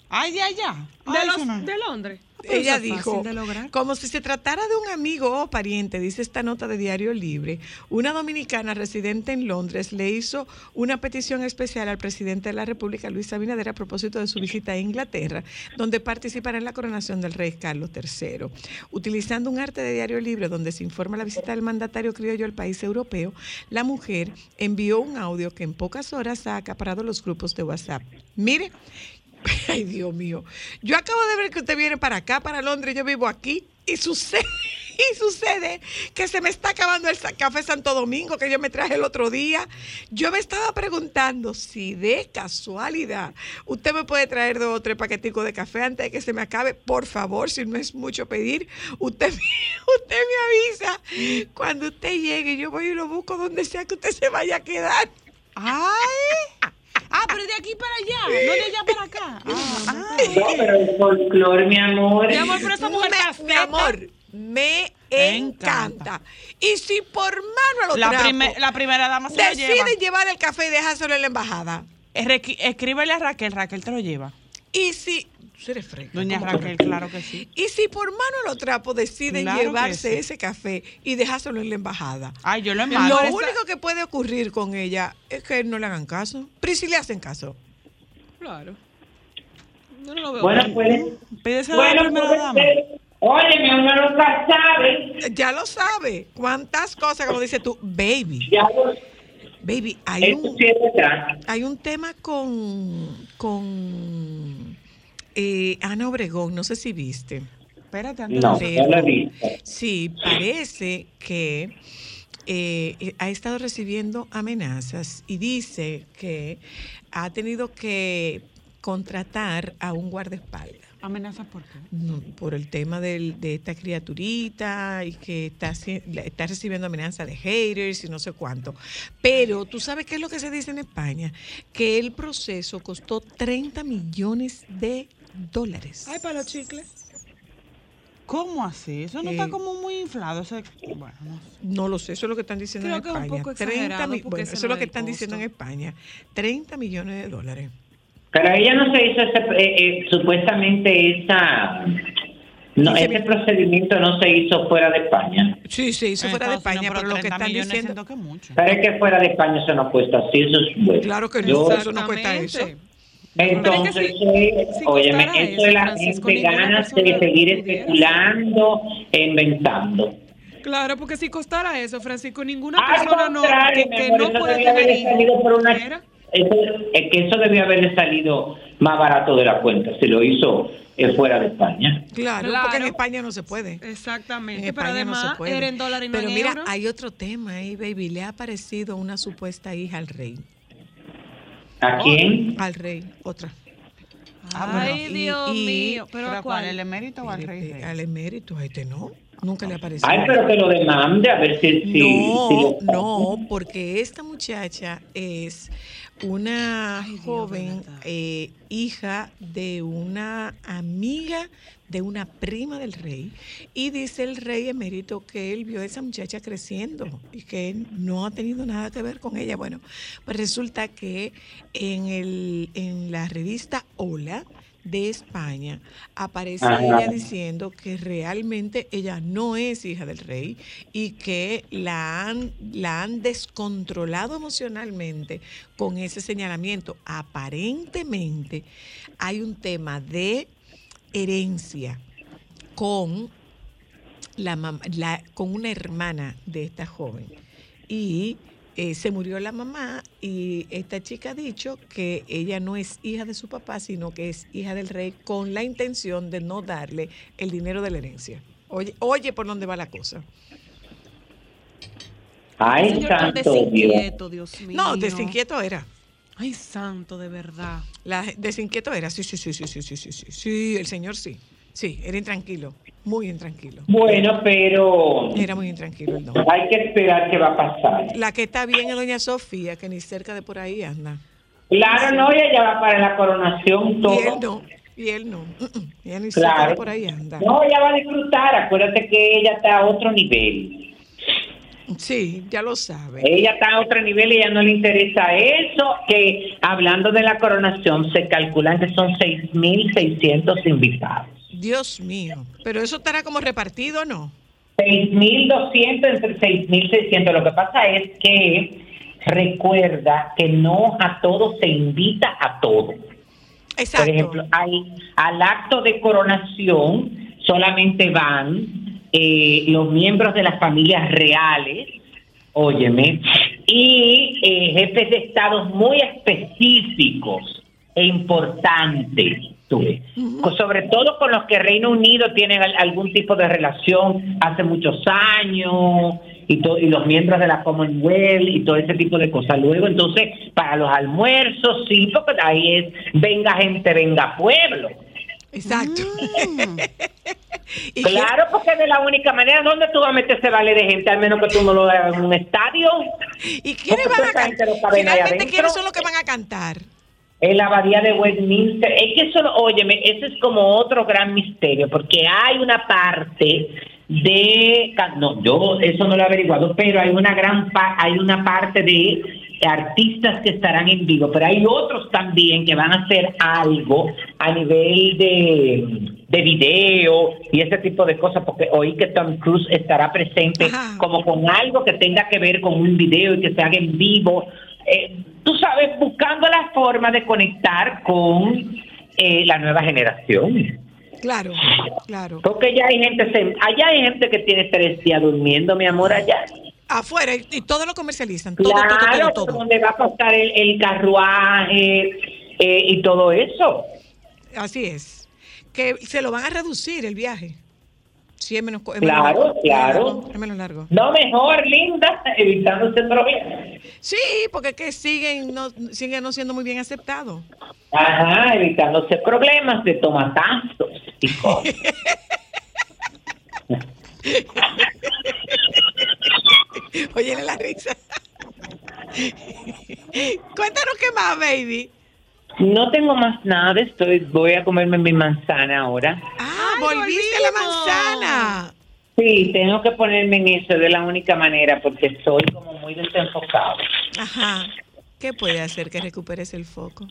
Ay, ya, ya. De, los- de Londres. Pero Ella dijo, como si se tratara de un amigo o pariente, dice esta nota de Diario Libre, una dominicana residente en Londres le hizo una petición especial al presidente de la República, Luis Abinader, a propósito de su visita a Inglaterra, donde participará en la coronación del rey Carlos III. Utilizando un arte de Diario Libre donde se informa la visita del mandatario criollo al país europeo, la mujer envió un audio que en pocas horas ha acaparado los grupos de WhatsApp. Mire, (laughs) Ay, Dios mío. Yo acabo de ver que usted viene para acá, para Londres, yo vivo aquí, y sucede, (laughs) y sucede que se me está acabando el café Santo Domingo que yo me traje el otro día. Yo me estaba preguntando si de casualidad usted me puede traer dos o tres paqueticos de café antes de que se me acabe. Por favor, si no es mucho pedir, usted, (laughs) me- usted me avisa cuando usted llegue. Yo voy y lo busco donde sea que usted se vaya a quedar. ¡Ay! Ah, pero de aquí para allá, no de allá para acá. Ah, ah. No, pero el folclore, mi amor. Mi amor, pero esa mujer Me- mi amor, me encanta. encanta. Y si por mano lo La, prime- la primera dama se lleva. deciden llevar el café y dejárselo en la embajada. Escríbele a Raquel, Raquel te lo lleva. Y si... Tú eres fresca, Doña ¿cómo Raquel, que- claro que sí. Y si por mano lo trapo deciden Claro llevarse sí. ese café y dejárselo en la embajada. Ay, yo lo Lo enmando. único que puede ocurrir con ella es que no le hagan caso. Pero ¿y si le hacen caso? Claro. No lo veo. Bueno, pues. La primera puede dama. ser. Óyeme, uno nunca sabe. Ya lo sabe. ¿Cuántas cosas, como dices tú, baby? Ya lo- Baby, hay Eso un... sí. Hay un tema con, con eh, Ana Obregón, no sé si viste. Espérate, antes No, he visto. Sí, parece que eh, ha estado recibiendo amenazas y dice que ha tenido que contratar a un guardaespaldas. ¿Amenazas por qué? No, por el tema del- de esta criaturita y que está, la- está recibiendo amenazas de haters y no sé cuánto. Pero tú sabes qué es lo que se dice en España, que el proceso costó 30 millones de dólares. Ay, para los chicles. ¿Cómo así? Eso no Eh, está como muy inflado. Bueno, no sé. No lo sé, eso es lo que están diciendo Creo en que es un España. poco 30 exagerado, mi- porque bueno, ese eso es lo que están diciendo en. España. 30 millones de dólares. Pero ella no se hizo ese, eh, eh, supuestamente esa, no, ese mi- procedimiento no se hizo fuera de España. Sí, se hizo En fuera de España, Unidos, pero lo que 30 están diciendo... que mucho. Pero es que fuera de España eso no cuesta así, eso es bueno. Claro que no, eso no cuesta eso. Entonces, Pero es que si- eh, si óyeme, costara eso es la gente ganas de seguir especulando e inventando. Claro, porque si costara eso, Francisco, ninguna Al persona no, que, que amor, no eso puede debía tener por una-. Eso, es que eso debió haberle salido más barato de la cuenta si lo hizo eh, fuera de España. Claro, Claro. porque en España no se puede. Exactamente, En pero España no se además puede. era en dólar y no Pero en mira, euro. hay otro tema ahí, baby. Le ha aparecido una supuesta hija al rey. ¿A quién? Al rey, otra. Ay, y- Dios y- mío. ¿Pero ¿Pero a cuál? ¿El emérito o al rey? eh, rey? Al emérito, a este no. Nunca le apareció. Ay, pero que lo demande a ver si... si- si No, lo- no, porque esta muchacha es una Ay, joven eh, hija de una amiga de una prima del rey y dice el rey emérito que él vio a esa muchacha creciendo y que él no ha tenido nada que ver con ella. Bueno, pues resulta que en, el, en la revista Hola de España aparece Ajá. ella diciendo que realmente ella no es hija del rey y que la han, la han descontrolado emocionalmente con ese señalamiento. Aparentemente hay un tema de herencia con la, con una hermana de esta joven. Y eh, se murió la mamá y esta chica ha dicho que ella no es hija de su papá, sino que es hija del rey con la intención de no darle el dinero de la herencia. Oye, oye por dónde va la cosa. Ay, Señor tan santo Dios. desinquieto, Dios mío. No, desinquieto era. Ay, santo, de verdad. La, desinquieto era, sí, sí, sí, sí, sí, sí, sí, sí, sí, el señor sí. Sí, era intranquilo, muy intranquilo. Bueno, pero Era muy intranquilo el don. hay que esperar qué va a pasar. La que está bien es doña Sofía, que ni cerca de por ahí anda. Claro, no, ella ya va para la coronación Y él todo. no, y él no. Mm, mm, Ella ni cerca de Claro. por ahí anda. No, ella va a disfrutar. Acuérdate que ella está a otro nivel. Sí, ya lo sabe. Ella está a otro nivel y ella no le interesa eso, que hablando de la coronación se calculan que son 6.600 invitados. Dios mío. Pero eso estará como repartido, ¿no? 6.200 entre 6.600. Lo que pasa es que recuerda que no a todos se invita a todos. Exacto. Por ejemplo, hay, al acto de coronación solamente van eh, los miembros de las familias reales, óyeme, y eh, jefes de estados muy específicos e importantes. tú ves. Co- Sobre todo con los que Reino Unido tiene al- algún tipo de relación hace muchos años y, to- y los miembros de la Commonwealth y todo ese tipo de cosas. Luego, entonces, para los almuerzos, sí, porque ahí es venga gente, venga pueblo. Exacto. (laughs) Y Claro, porque es de la única manera. ¿Dónde tú vas a meter ese vale de gente? Al menos que tú no lo hagas en un estadio. ¿Y quiénes van a cantar? Finalmente. ¿quiénes son los que van a cantar? En la abadía de Westminster. Es que eso, óyeme, ese es como otro gran misterio, porque hay una parte de. No, yo eso no lo he averiguado, pero hay una gran pa- hay una parte de artistas que estarán en vivo, pero hay otros también que van a hacer algo a nivel de, de video y ese tipo de cosas, porque oí que Tom Cruise estará presente Ajá. como con algo que tenga que ver con un video y que se haga en vivo. Eh, tú sabes, buscando la forma de conectar con eh, la nueva generación. Claro, claro. Porque ya hay gente, allá hay gente que tiene tres días durmiendo, mi amor, allá. Afuera, y, todo lo comercializan. Todo, Claro, todo, todo. donde va a pasar el, el carruaje eh, y todo eso. Así es. Que se lo van a reducir el viaje. Sí, es menos, es menos Claro, largo, es menos claro. Es menos largo. No mejor, linda, evitándose problemas. Sí, porque es que siguen no, siguen no siendo muy bien aceptados. Ajá, evitándose problemas de tomatazos y cosas. (laughs) (laughs) Óyele la risa. (laughs) Cuéntanos qué más, baby. No tengo más nada, estoy, voy a comerme mi manzana ahora. Ah, volviste a la manzana. Sí, tengo que ponerme en eso de la única manera porque estoy como muy desenfocado. Ajá. ¿Qué puede hacer que recuperes el foco?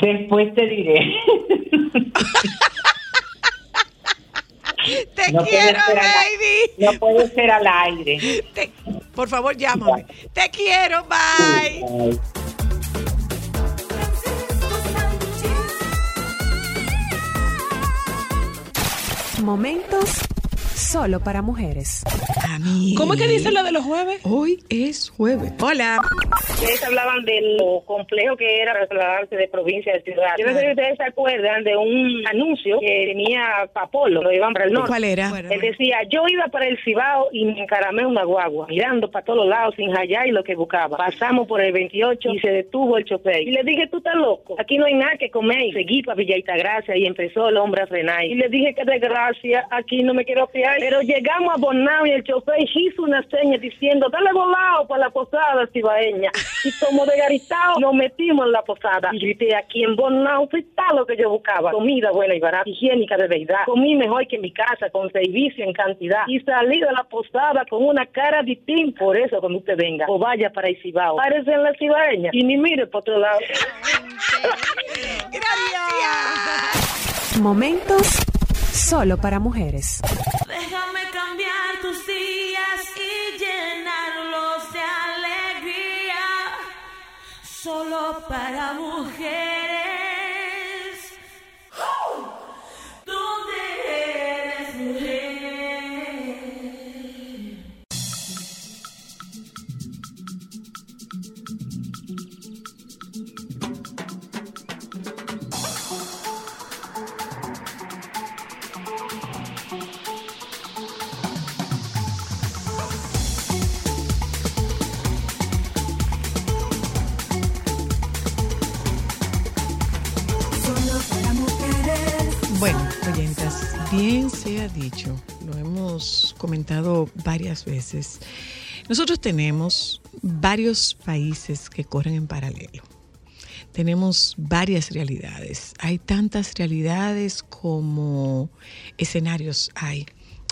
Después te diré. (laughs) Te No quiero, ser al- baby. No puede ser al aire. Te- por favor, llámame. Te quiero, bye. Ay. Momentos solo para mujeres. ¿Cómo es que dice lo de los jueves? Hoy es jueves. Hola. Ustedes hablaban de lo complejo que era trasladarse de provincia a ciudad. Yo no sé si ustedes se acuerdan de un anuncio que tenía Papolo, lo iban para el norte. ¿Cuál era? Él decía, yo iba para el Cibao y me encaramé una guagua, mirando para todos lados sin hallar y lo que buscaba. Pasamos por el 28 y se detuvo el chofer. Y le dije, tú estás loco, aquí no hay nada que comer. Y seguí para Villa Gracia y empezó el hombre a frenar. Y le dije que desgracia, aquí no me quiero fiar. Pero llegamos a Bonao y el chofer hizo una seña diciendo, dale volado para la posada cibaeña. Y como de garitao nos metimos en la posada. Y grité, aquí en Bonao fue tal lo que yo buscaba. Comida buena y barata, higiénica de verdad. Comí mejor que en mi casa, con servicio en cantidad. Y salí de la posada con una cara distinta. Por eso, cuando usted venga, o vaya para el Cibao, párese en la cibaeña y ni mire por otro lado. Gracias. Momentos solo para mujeres. Llenarlos de alegría. Solo para mujeres. ¿Dónde eres mujer? Bien se ha dicho, lo hemos comentado varias veces. Nosotros tenemos varios países que corren en paralelo. Tenemos varias realidades. Hay tantas realidades como escenarios hay.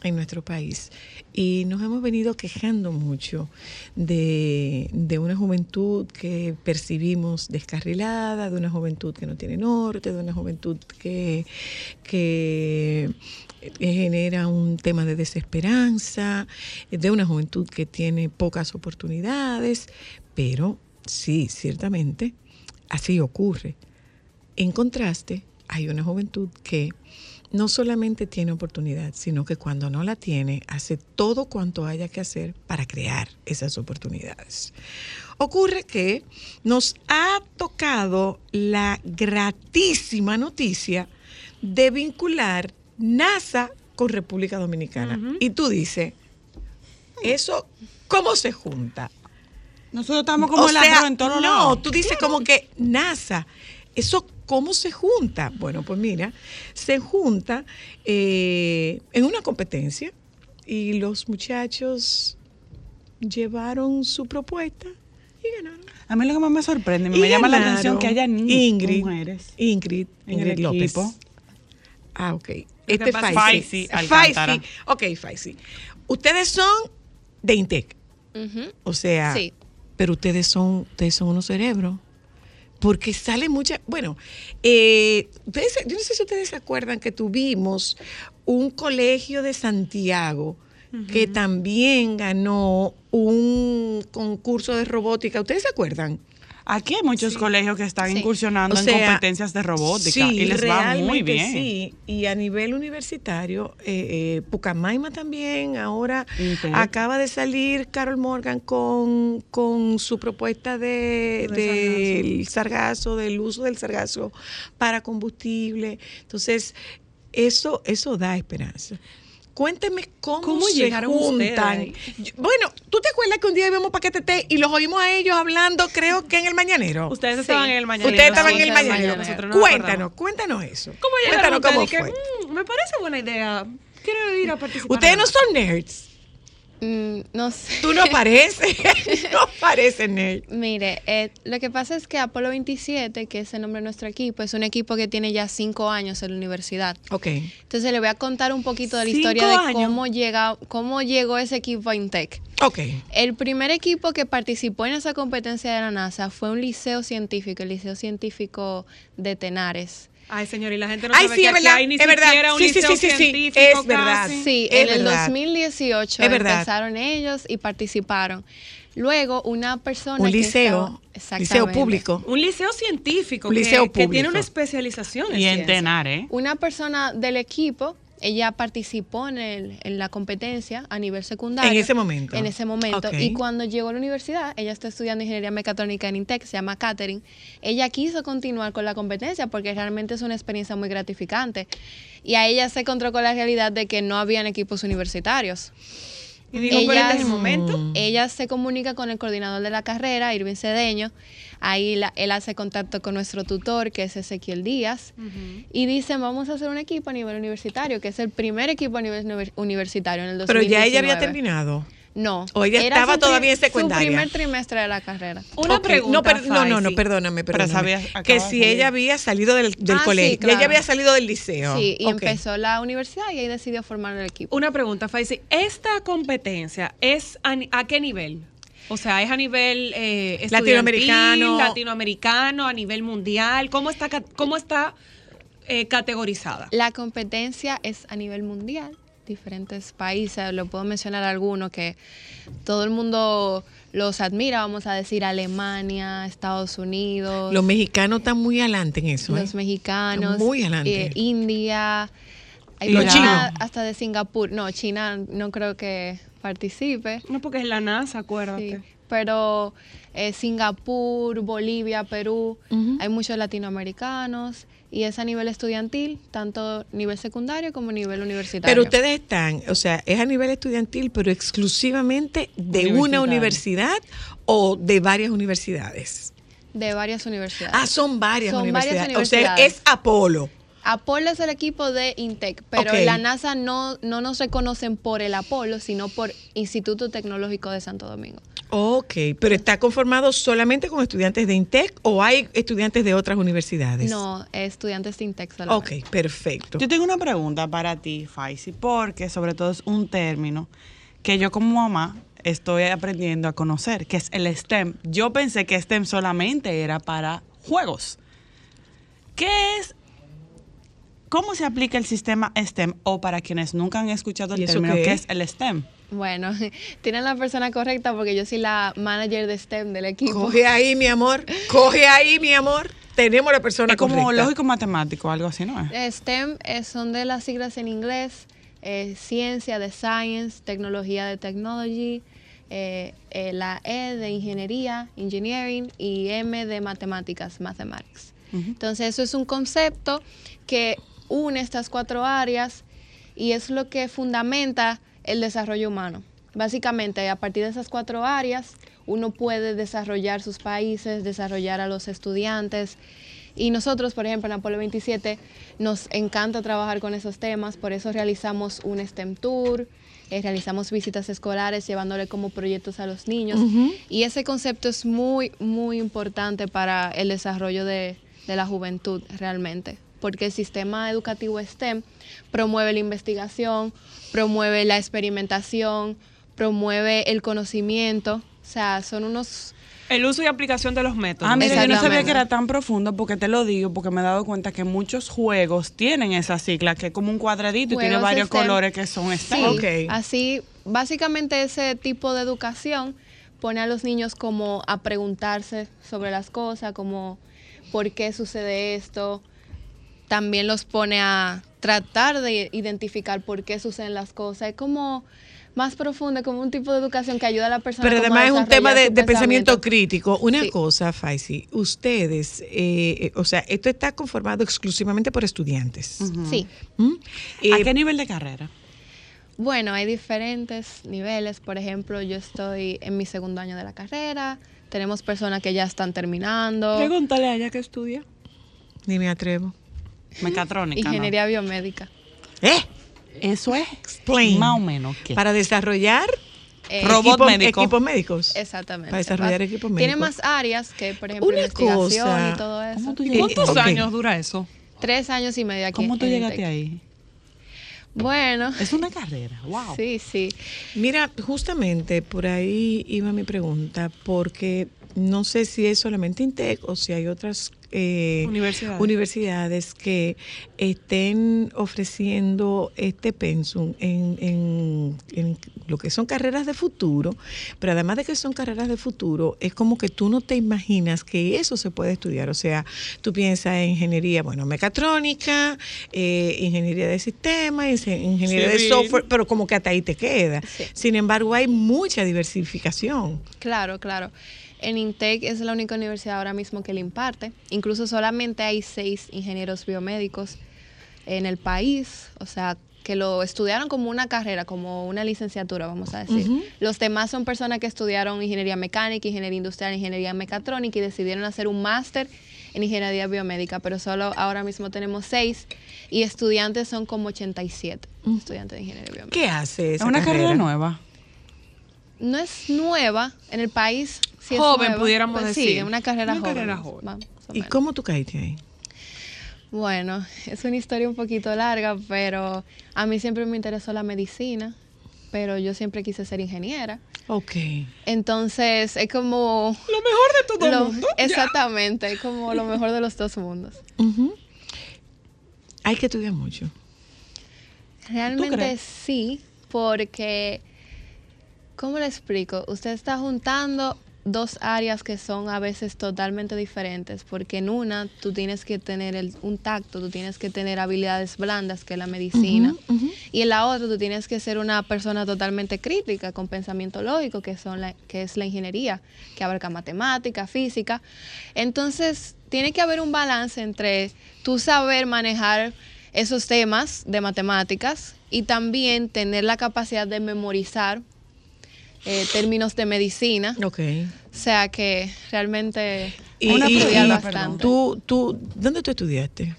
En nuestro país. Y nos hemos venido quejando mucho de, de una juventud que percibimos descarrilada, de una juventud que no tiene norte, de una juventud que, que genera un tema de desesperanza, de una juventud que tiene pocas oportunidades, pero sí, ciertamente, así ocurre. En contraste, hay una juventud que no solamente tiene oportunidad, sino que cuando no la tiene, hace todo cuanto haya que hacer para crear esas oportunidades. Ocurre que nos ha tocado la gratísima noticia de vincular NASA con República Dominicana. Y tú dices, ¿eso cómo se junta? Nosotros estamos como el en todos no, tú dices como que NASA, ¿eso cómo se junta? Bueno, pues mira, se junta eh, en una competencia y los muchachos llevaron su propuesta y ganaron. A mí lo que más me sorprende, me llama la atención que haya niños Ingrid, mujeres. Ingrid, el Ingrid López. equipo. Ah, ok. Este pasa- Faisy. Faisy. Ok, Faisy. Ustedes son de Intec. O sea, Sí. pero ustedes son, ustedes son unos cerebros. Porque sale mucha. Bueno, eh, ustedes- yo no sé si ustedes se acuerdan que tuvimos un colegio de Santiago que también ganó un concurso de robótica. ¿Ustedes se acuerdan? Aquí hay muchos colegios que están Sí. incursionando O en competencias de robótica Sí, y les va muy bien. Sí, y a nivel universitario, eh, eh, Pucamaima también, ahora acaba de salir Carol Morgan con, con su propuesta de, De del sargazo, del uso del sargazo para combustible. Entonces, eso, eso da esperanza. Cuénteme cómo, ¿Cómo se llegaron ustedes juntan. Yo- Bueno, ¿tú te acuerdas que un día íbamos paquete té y los oímos a ellos hablando, creo que en el mañanero? Ustedes Sí. estaban en el mañana. Ustedes estaban en el mañanero. no cuéntanos, cuéntanos eso. ¿Cómo llegaron Cuéntanos cómo que, fue. "Mm, me parece buena idea. Quiero ir a participar. Ustedes no son nerds. Mm, no sé. Tú no pareces. (laughs) (laughs) no pareces nerd. Mire, eh, lo que pasa es que Apolo 27, que es el nombre de nuestro equipo, es un equipo que tiene ya cinco años en la universidad. Ok. Entonces le voy a contar un poquito de la ¿Cinco historia de años? cómo, llega, cómo llegó ese equipo a Intec. Ok. El primer equipo que participó en esa competencia de la NASA fue un liceo científico, el Liceo Científico de Tenares. Ay, señor, y la gente no Ay, sabe sí, que es aquí verdad, hay ni es verdad. siquiera un Sí, liceo sí, sí, sí, científico es verdad. casi. Sí, Es en el verdad. 2018 Es verdad. empezaron ellos y participaron. Luego una persona Un que liceo. estaba- Liceo público. Un liceo científico, Un que- liceo que, tiene público. una especialización en Y en ciencia. Tenar, ¿eh? Una persona del equipo, ella participó en, el- en la competencia a nivel secundario. En ese momento. En ese momento. Y cuando llegó a la universidad, ella está estudiando ingeniería mecatrónica en Intec, se llama Catherine. Ella quiso continuar con la competencia porque realmente es una experiencia muy gratificante. Y a ella se encontró con la realidad de que no habían equipos universitarios. Y digo, pero este el Mm. momento. Ella se comunica con el coordinador de la carrera, Irving Cedeño. Ahí la- él hace contacto con nuestro tutor, que es Ezequiel Díaz. Y dicen, vamos a hacer un equipo a nivel universitario, que es el primer equipo a nivel univer- universitario en el 2019. Pero ya ella había terminado. No. O ella estaba todavía en secundaria. Su primer trimestre de la carrera. Una pregunta, No, per- no, no, no, Faisy. perdóname, Pero perdóname. sabía- que si ella había salido del, del Ah, sí, colegio, claro. ella había salido del liceo. Sí, y empezó la universidad y ahí decidió formar el equipo. Una pregunta, Faisy. ¿Esta competencia es a, qué nivel? O sea, ¿es a nivel eh, Latinoamericano. latinoamericano, a nivel mundial? ¿Cómo está, cómo está eh, categorizada? La competencia es a nivel mundial, diferentes países, lo puedo mencionar algunos que todo el mundo los admira, vamos a decir Alemania, Estados Unidos, Los mexicanos están muy adelante en eso. ¿eh? los mexicanos, Están muy adelante. eh, India, hay Los chinos. hasta de Singapur, no, China no creo que participe, No, porque es la NASA, acuérdate. sí, pero eh, Singapur, Bolivia, Perú, hay muchos latinoamericanos y es a nivel estudiantil, tanto nivel secundario como nivel universitario. Pero ustedes están, o sea, es a nivel estudiantil, pero exclusivamente de una universidad o de varias universidades. de varias universidades. Ah, son varias, Son universidades. varias O sea, es Apolo. Apolo es el equipo de Intec, pero la NASA no, no nos reconocen por el Apolo, sino por Instituto Tecnológico de Santo Domingo. Ok, pero está conformado solamente con estudiantes de INTEC o hay estudiantes de otras universidades? No, estudiantes de Intex solamente. Ok, perfecto. Yo tengo una pregunta para ti, Faisy, porque sobre todo es un término que yo como mamá estoy aprendiendo a conocer, que es el STEM. Yo pensé que STEM solamente era para juegos. ¿Qué es? ¿Cómo se aplica el sistema STEM? O para quienes nunca han escuchado ¿Y el término, qué ¿qué es el STEM? Bueno, (laughs) tienen la persona correcta porque yo soy la manager de STEM del equipo. Coge ahí, mi amor. Coge ahí, mi amor. Tenemos la persona Es como correcta. lógico matemático, algo así, ¿no es? Eh, STEM eh, son de las siglas en inglés, eh, ciencia de science, tecnología de technology, eh, eh, la E de ingeniería, engineering, y M de matemáticas, mathematics. Entonces eso es un concepto que une estas cuatro áreas y es lo que fundamenta el desarrollo humano. Básicamente, a partir de esas cuatro áreas, uno puede desarrollar sus países, desarrollar a los estudiantes. Y nosotros, por ejemplo, en Apolo 27, nos encanta trabajar con esos temas, por eso realizamos un STEM Tour, eh, realizamos visitas escolares llevándole como proyectos a los niños. Y ese concepto es muy, muy importante para el desarrollo de, de la juventud realmente, porque el sistema educativo STEM promueve la investigación, promueve la experimentación, promueve el conocimiento, o sea, son unos... El uso y aplicación de los métodos. Ah, mira, yo no sabía que era tan profundo porque te lo digo, porque me he dado cuenta que muchos juegos tienen esa sigla, que es como un cuadradito y tiene varios STEM. colores que son Sí, STEM. Ok. así, básicamente ese tipo de educación pone a los niños como a preguntarse sobre las cosas, como por qué sucede esto. También los pone a tratar de identificar por qué suceden las cosas. Es como más profundo, como un tipo de educación que ayuda a la persona. Pero además es un tema de, pensamiento crítico. Una Sí. cosa, Faisy, ustedes, eh, eh, o sea, esto está conformado exclusivamente por estudiantes. Sí. ¿Mm? ¿A Eh, qué nivel de carrera? Bueno, hay diferentes niveles. Por ejemplo, yo estoy en mi segundo año de la carrera. Tenemos personas que ya están terminando. Pregúntale a ella que estudia. Ni me atrevo. Mecatrónica. ¿no? Ingeniería biomédica. ¿Eh? Eso es Explain. más o menos. ¿qué? Para desarrollar Eh, Robot equipos, médico. equipos médicos. Exactamente. Para desarrollar Va- equipos Tiene médicos. más áreas que, por ejemplo, Una investigación cosa- y todo eso. ¿Cómo tú Eh, ¿Cuántos años dura eso? Tres años y medio aquí. ¿Cómo tú llegaste Intec. ahí? Bueno, Es una carrera. Wow. sí, sí. Mira, justamente por ahí iba mi pregunta, porque no sé si es solamente INTEC o si hay otras eh, Universidades. universidades que estén ofreciendo este pensum en, en- en lo que son carreras de futuro, pero además de que son carreras de futuro, es como que tú no te imaginas que eso se puede estudiar. O sea, tú piensas en ingeniería, bueno, mecatrónica, eh, ingeniería de sistemas, inge- ingeniería de software, pero como que hasta ahí te queda. Sí. Sin embargo, hay mucha diversificación. Claro, claro. En Intec es la única universidad ahora mismo que le imparte. Incluso solamente hay seis ingenieros biomédicos en el país, o sea, que lo estudiaron como una carrera, como una licenciatura, vamos a decir. Los demás son personas que estudiaron ingeniería mecánica, ingeniería industrial, ingeniería mecatrónica y decidieron hacer un máster en ingeniería biomédica, pero solo ahora mismo tenemos seis y estudiantes son como 87 estudiantes de ingeniería biomédica. ¿Qué hace Es una carrera carrera? nueva. no es nueva en el país. Sí Joven, nueva. pudiéramos Pues decir. Sí, una carrera Una joven. carrera joven. ¿Y menos. cómo tú caíste ahí? Bueno, es una historia un poquito larga, pero a mí siempre me interesó la medicina, pero yo siempre quise ser ingeniera. Ok. Entonces, es como... Lo mejor de todo lo- el mundo. Exactamente, es como lo mejor de los dos mundos. Ujú. Hay que estudiar mucho. Realmente sí, porque, ¿cómo le explico? Usted está juntando dos áreas que son a veces totalmente diferentes, porque en una tú tienes que tener el- un tacto, tú tienes que tener habilidades blandas, que es la medicina, y en la otra tú tienes que ser una persona totalmente crítica, con pensamiento lógico, que, son la, que es la ingeniería, que abarca matemática, física. Entonces, tiene que haber un balance entre tú saber manejar esos temas de matemáticas y también tener la capacidad de memorizar eh, términos de medicina. Ok. O sea que realmente Y, que y- bastante. tú, tú, ¿dónde tú estudiaste?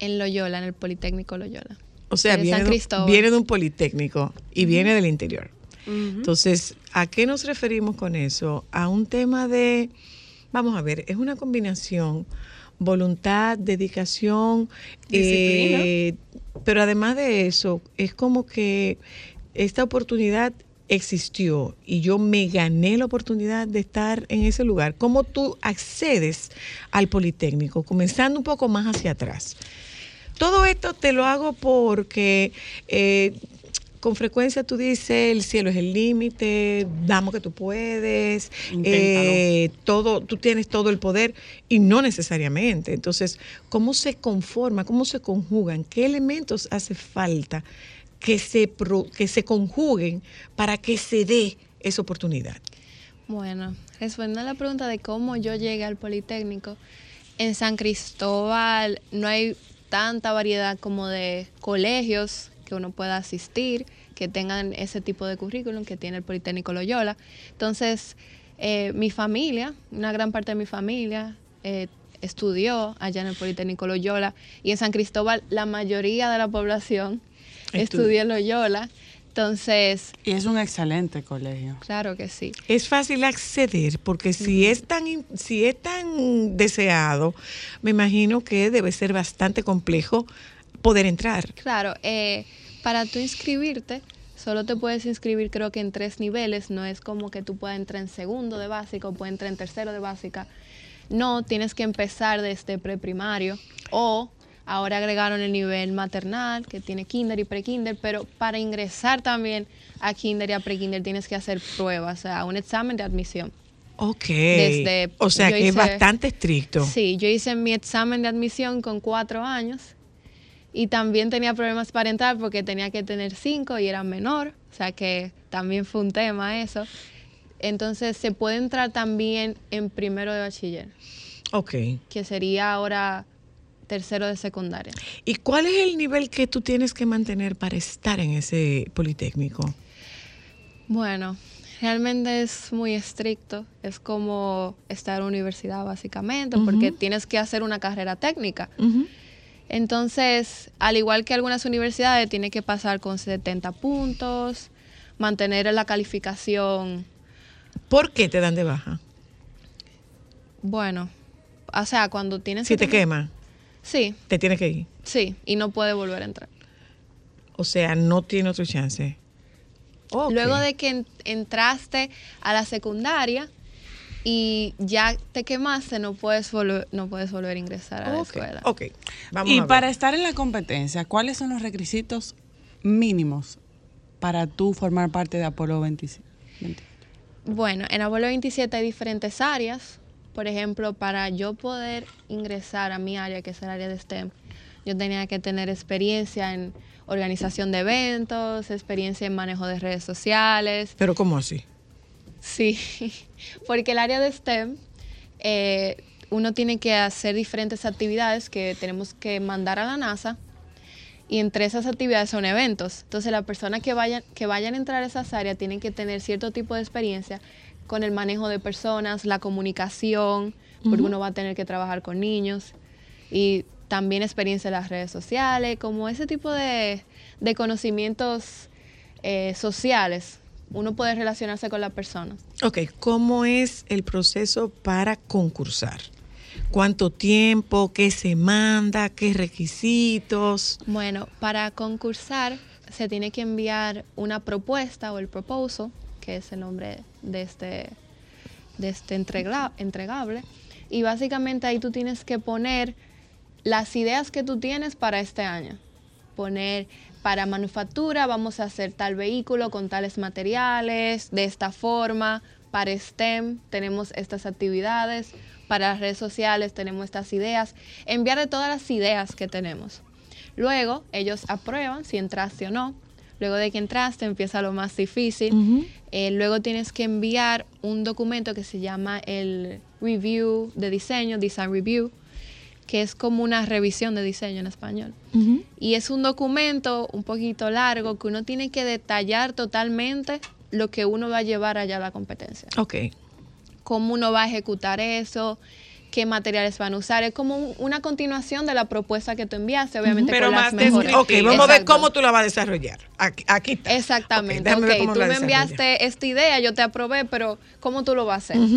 En Loyola, en el Politécnico Loyola. O sea, viene San Cristóbal. viene de un politécnico y viene del interior. Entonces, ¿a qué nos referimos con eso? A un tema de, vamos a ver, es una combinación, voluntad, dedicación, eh, pero además de eso, es como que esta oportunidad existió y yo me gané la oportunidad de estar en ese lugar. ¿Cómo tú accedes al Politécnico? Comenzando un poco más hacia atrás. Todo esto te lo hago porque eh, con frecuencia tú dices el cielo es el límite, damos que tú puedes, eh, todo, tú tienes todo el poder y no necesariamente. Entonces, ¿cómo se conforma, cómo se conjugan, qué elementos hace falta que se, pro- que se conjuguen para que se dé esa oportunidad? Bueno, respondiendo a la pregunta de cómo yo llegué al Politécnico, en San Cristóbal no hay tanta variedad como de colegios que uno pueda asistir, que tengan ese tipo de currículum que tiene el Politécnico Loyola. Entonces, eh, mi familia, una gran parte de mi familia, eh, estudió allá en el Politécnico Loyola y en San Cristóbal la mayoría de la población Estu- estudió en Loyola. Entonces, Y es un excelente colegio. claro que sí. Es fácil acceder porque si es tan si es tan deseado, me imagino que debe ser bastante complejo poder entrar. Claro, eh, para tú inscribirte, solo te puedes inscribir creo que en tres niveles, no es como que tú puedas entrar en segundo de básica o puedes entrar en tercero de básica. No, tienes que empezar desde preprimario o ahora agregaron el nivel maternal que tiene kinder y prekinder, pero para ingresar también a kinder y a prekinder tienes que hacer pruebas, o sea, un examen de admisión. Ok. Desde- o sea que es bastante estricto. Sí, yo hice mi examen de admisión con cuatro años y también tenía problemas para entrar porque tenía que tener cinco y era menor, o sea que también fue un tema eso. Entonces se puede entrar también en primero de bachiller, Ok. que sería ahora tercero de secundaria. ¿Y cuál es el nivel que tú tienes que mantener para estar en ese politécnico? Bueno, realmente es muy estricto, es como estar en universidad básicamente, porque tienes que hacer una carrera técnica. Entonces, al igual que algunas universidades, tiene que pasar con 70 puntos, mantener la calificación. ¿Por qué te dan de baja? Bueno, o sea, cuando tienes... Si que te tener- quema, Sí, te tienes que ir. sí, y no puede volver a entrar. O sea, no tiene otra chance. Luego de que en- entraste a la secundaria y ya te quemaste, no puedes volver, no puedes volver a ingresar a la escuela. Ok. Vamos y a ver. para estar en la competencia, ¿cuáles son los requisitos mínimos para tú formar parte de Apolo 27? Bueno, en Abuelo 27 hay diferentes áreas. Por ejemplo, para yo poder ingresar a mi área, que es el área de STEM, yo tenía que tener experiencia en organización de eventos, experiencia en manejo de redes sociales. Pero ¿cómo así? Sí, (laughs) porque el área de STEM, eh, uno tiene que hacer diferentes actividades que tenemos que mandar a la NASA y entre esas actividades son eventos. Entonces, las personas que vayan, que vayan a entrar a esas áreas tienen que tener cierto tipo de experiencia con el manejo de personas, la comunicación, porque uno va a tener que trabajar con niños y también experiencia en las redes sociales, como ese tipo de, de conocimientos eh, sociales. Uno puede relacionarse con las personas. Ok, ¿cómo es el proceso para concursar? ¿Cuánto tiempo? ¿Qué se manda? ¿Qué requisitos? Bueno, para concursar se tiene que enviar una propuesta o el proposal, que es el nombre de este, de este entregable. Y básicamente ahí tú tienes que poner las ideas que tú tienes para este año. Poner para manufactura vamos a hacer tal vehículo con tales materiales, de esta forma. Para STEM tenemos estas actividades. Para las redes sociales tenemos estas ideas. Enviar todas las ideas que tenemos. Luego ellos aprueban si entraste o no. Luego de que entraste empieza lo más difícil. Eh, luego tienes que enviar un documento que se llama el review de diseño, design review, que es como una revisión de diseño en español. Y es un documento un poquito largo que uno tiene que detallar totalmente lo que uno va a llevar allá a la competencia. Ok. Cómo uno va a ejecutar eso, qué materiales van a usar. Es como un- una continuación de la propuesta que tú enviaste, obviamente Pero con más mejores. Ok, vamos a ver cómo tú la vas a desarrollar. Aquí, aquí está. Exactamente. Ok, déjame ver ok, cómo tú me enviaste esta idea, yo te aprobé, pero ¿cómo tú lo vas a hacer?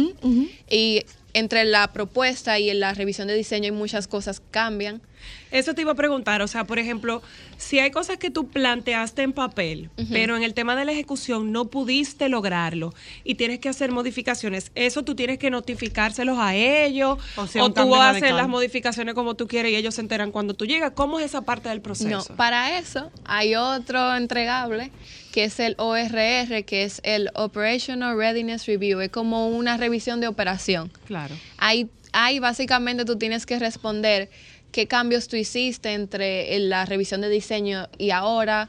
Y entre la propuesta y en la revisión de diseño hay muchas cosas que cambian. Eso te iba a preguntar, o sea, por ejemplo, si hay cosas que tú planteaste en papel, pero en el tema de la ejecución no pudiste lograrlo y tienes que hacer modificaciones, eso tú tienes que notificárselos a ellos O o, sea, un tú haces radical. las modificaciones como tú quieres y ellos se enteran cuando tú llegas. ¿Cómo es esa parte del proceso? No, para eso hay otro entregable que es el ORR, que es el Operational Readiness Review. Es como una revisión de operación. Claro. Ahí, ahí básicamente tú tienes que responder qué cambios tú hiciste entre en la revisión de diseño y ahora,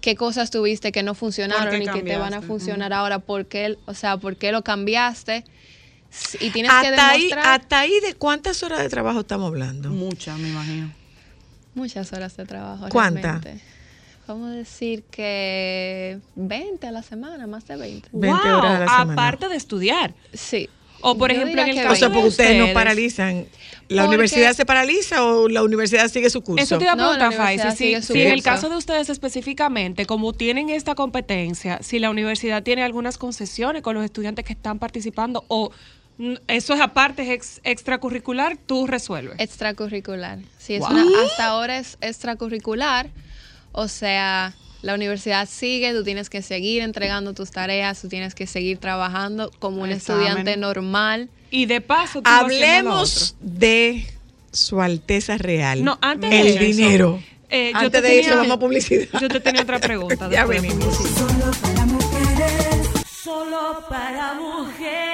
qué cosas tuviste que no funcionaron y que te van a funcionar ahora, por qué, o sea, por qué lo cambiaste. Y tienes que Hasta ahí, demostrar hasta ahí, ¿de cuántas horas de trabajo estamos hablando? Muchas, me imagino. muchas horas de trabajo. ¿Cuántas? Vamos a decir que 20 a la semana, más de 20. 20 Wow, horas a la semana. aparte de estudiar. Sí. O por Yo ejemplo, en el que O sea, caso porque de ustedes no ustedes- paralizan. ¿La Porque- universidad se paraliza o la universidad sigue su curso? Eso te iba a preguntar, Faisy, si, en el caso de ustedes específicamente, como tienen esta competencia, si la universidad tiene algunas concesiones con los estudiantes que están participando o mm, eso es aparte, es ex- extracurricular, tú resuelves. Extracurricular. Sí, es Wow. una, hasta ahora es extracurricular. O sea, la universidad sigue, tú tienes que seguir entregando tus tareas, tú tienes que seguir trabajando como un estudiante normal. Y de paso, tú vas haciendo lo Hablemos de su Alteza Real. No, antes el de eso, dinero. Eh, yo Antes te de tenía- eso, vamos a publicidad. Yo te tenía otra pregunta. (laughs) Ya venimos. Solo para mujeres. Solo para mujeres.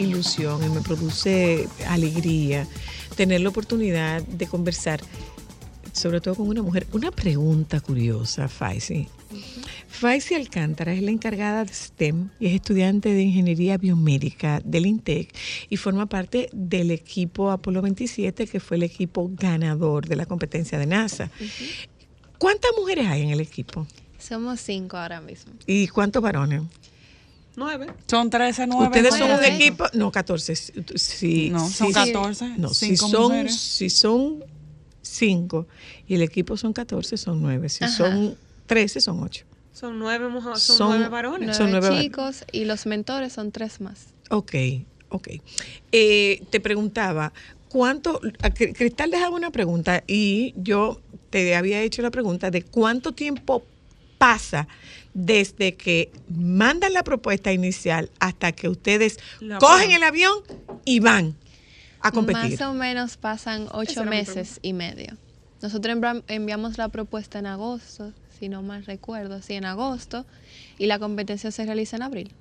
Ilusión y me produce alegría tener la oportunidad de conversar, sobre todo con una mujer. Una pregunta curiosa, Faisy. Faisy Alcántara es la encargada de STEM y es estudiante de Ingeniería Biomédica del INTEC y forma parte del equipo Apolo 27, que fue el equipo ganador de la competencia de NASA. ¿Cuántas mujeres hay en el equipo? Somos cinco ahora mismo. ¿Y cuántos varones? Nueve. Son 13, 9. Ustedes son un equipo, no, 14. si- No, son si- 14. No, si cinco son, mujeres. si son 5 y el equipo son 14, son 9. Si Ajá. son 13, son 8. Son nueve mujeres, son, Son- nueve varones. Nueve, Son nueve chicos y los mentores son tres más. Ok, ok. Eh, te preguntaba, ¿cuánto? Cristal dejaba una pregunta y yo te había hecho la pregunta de cuánto tiempo pasa desde que mandan la propuesta inicial hasta que ustedes La cogen el avión y van a competir. Más o menos pasan ocho meses y medio. Nosotros envia- enviamos la propuesta en agosto, si no mal recuerdo, sí, en agosto, y la competencia se realiza en abril.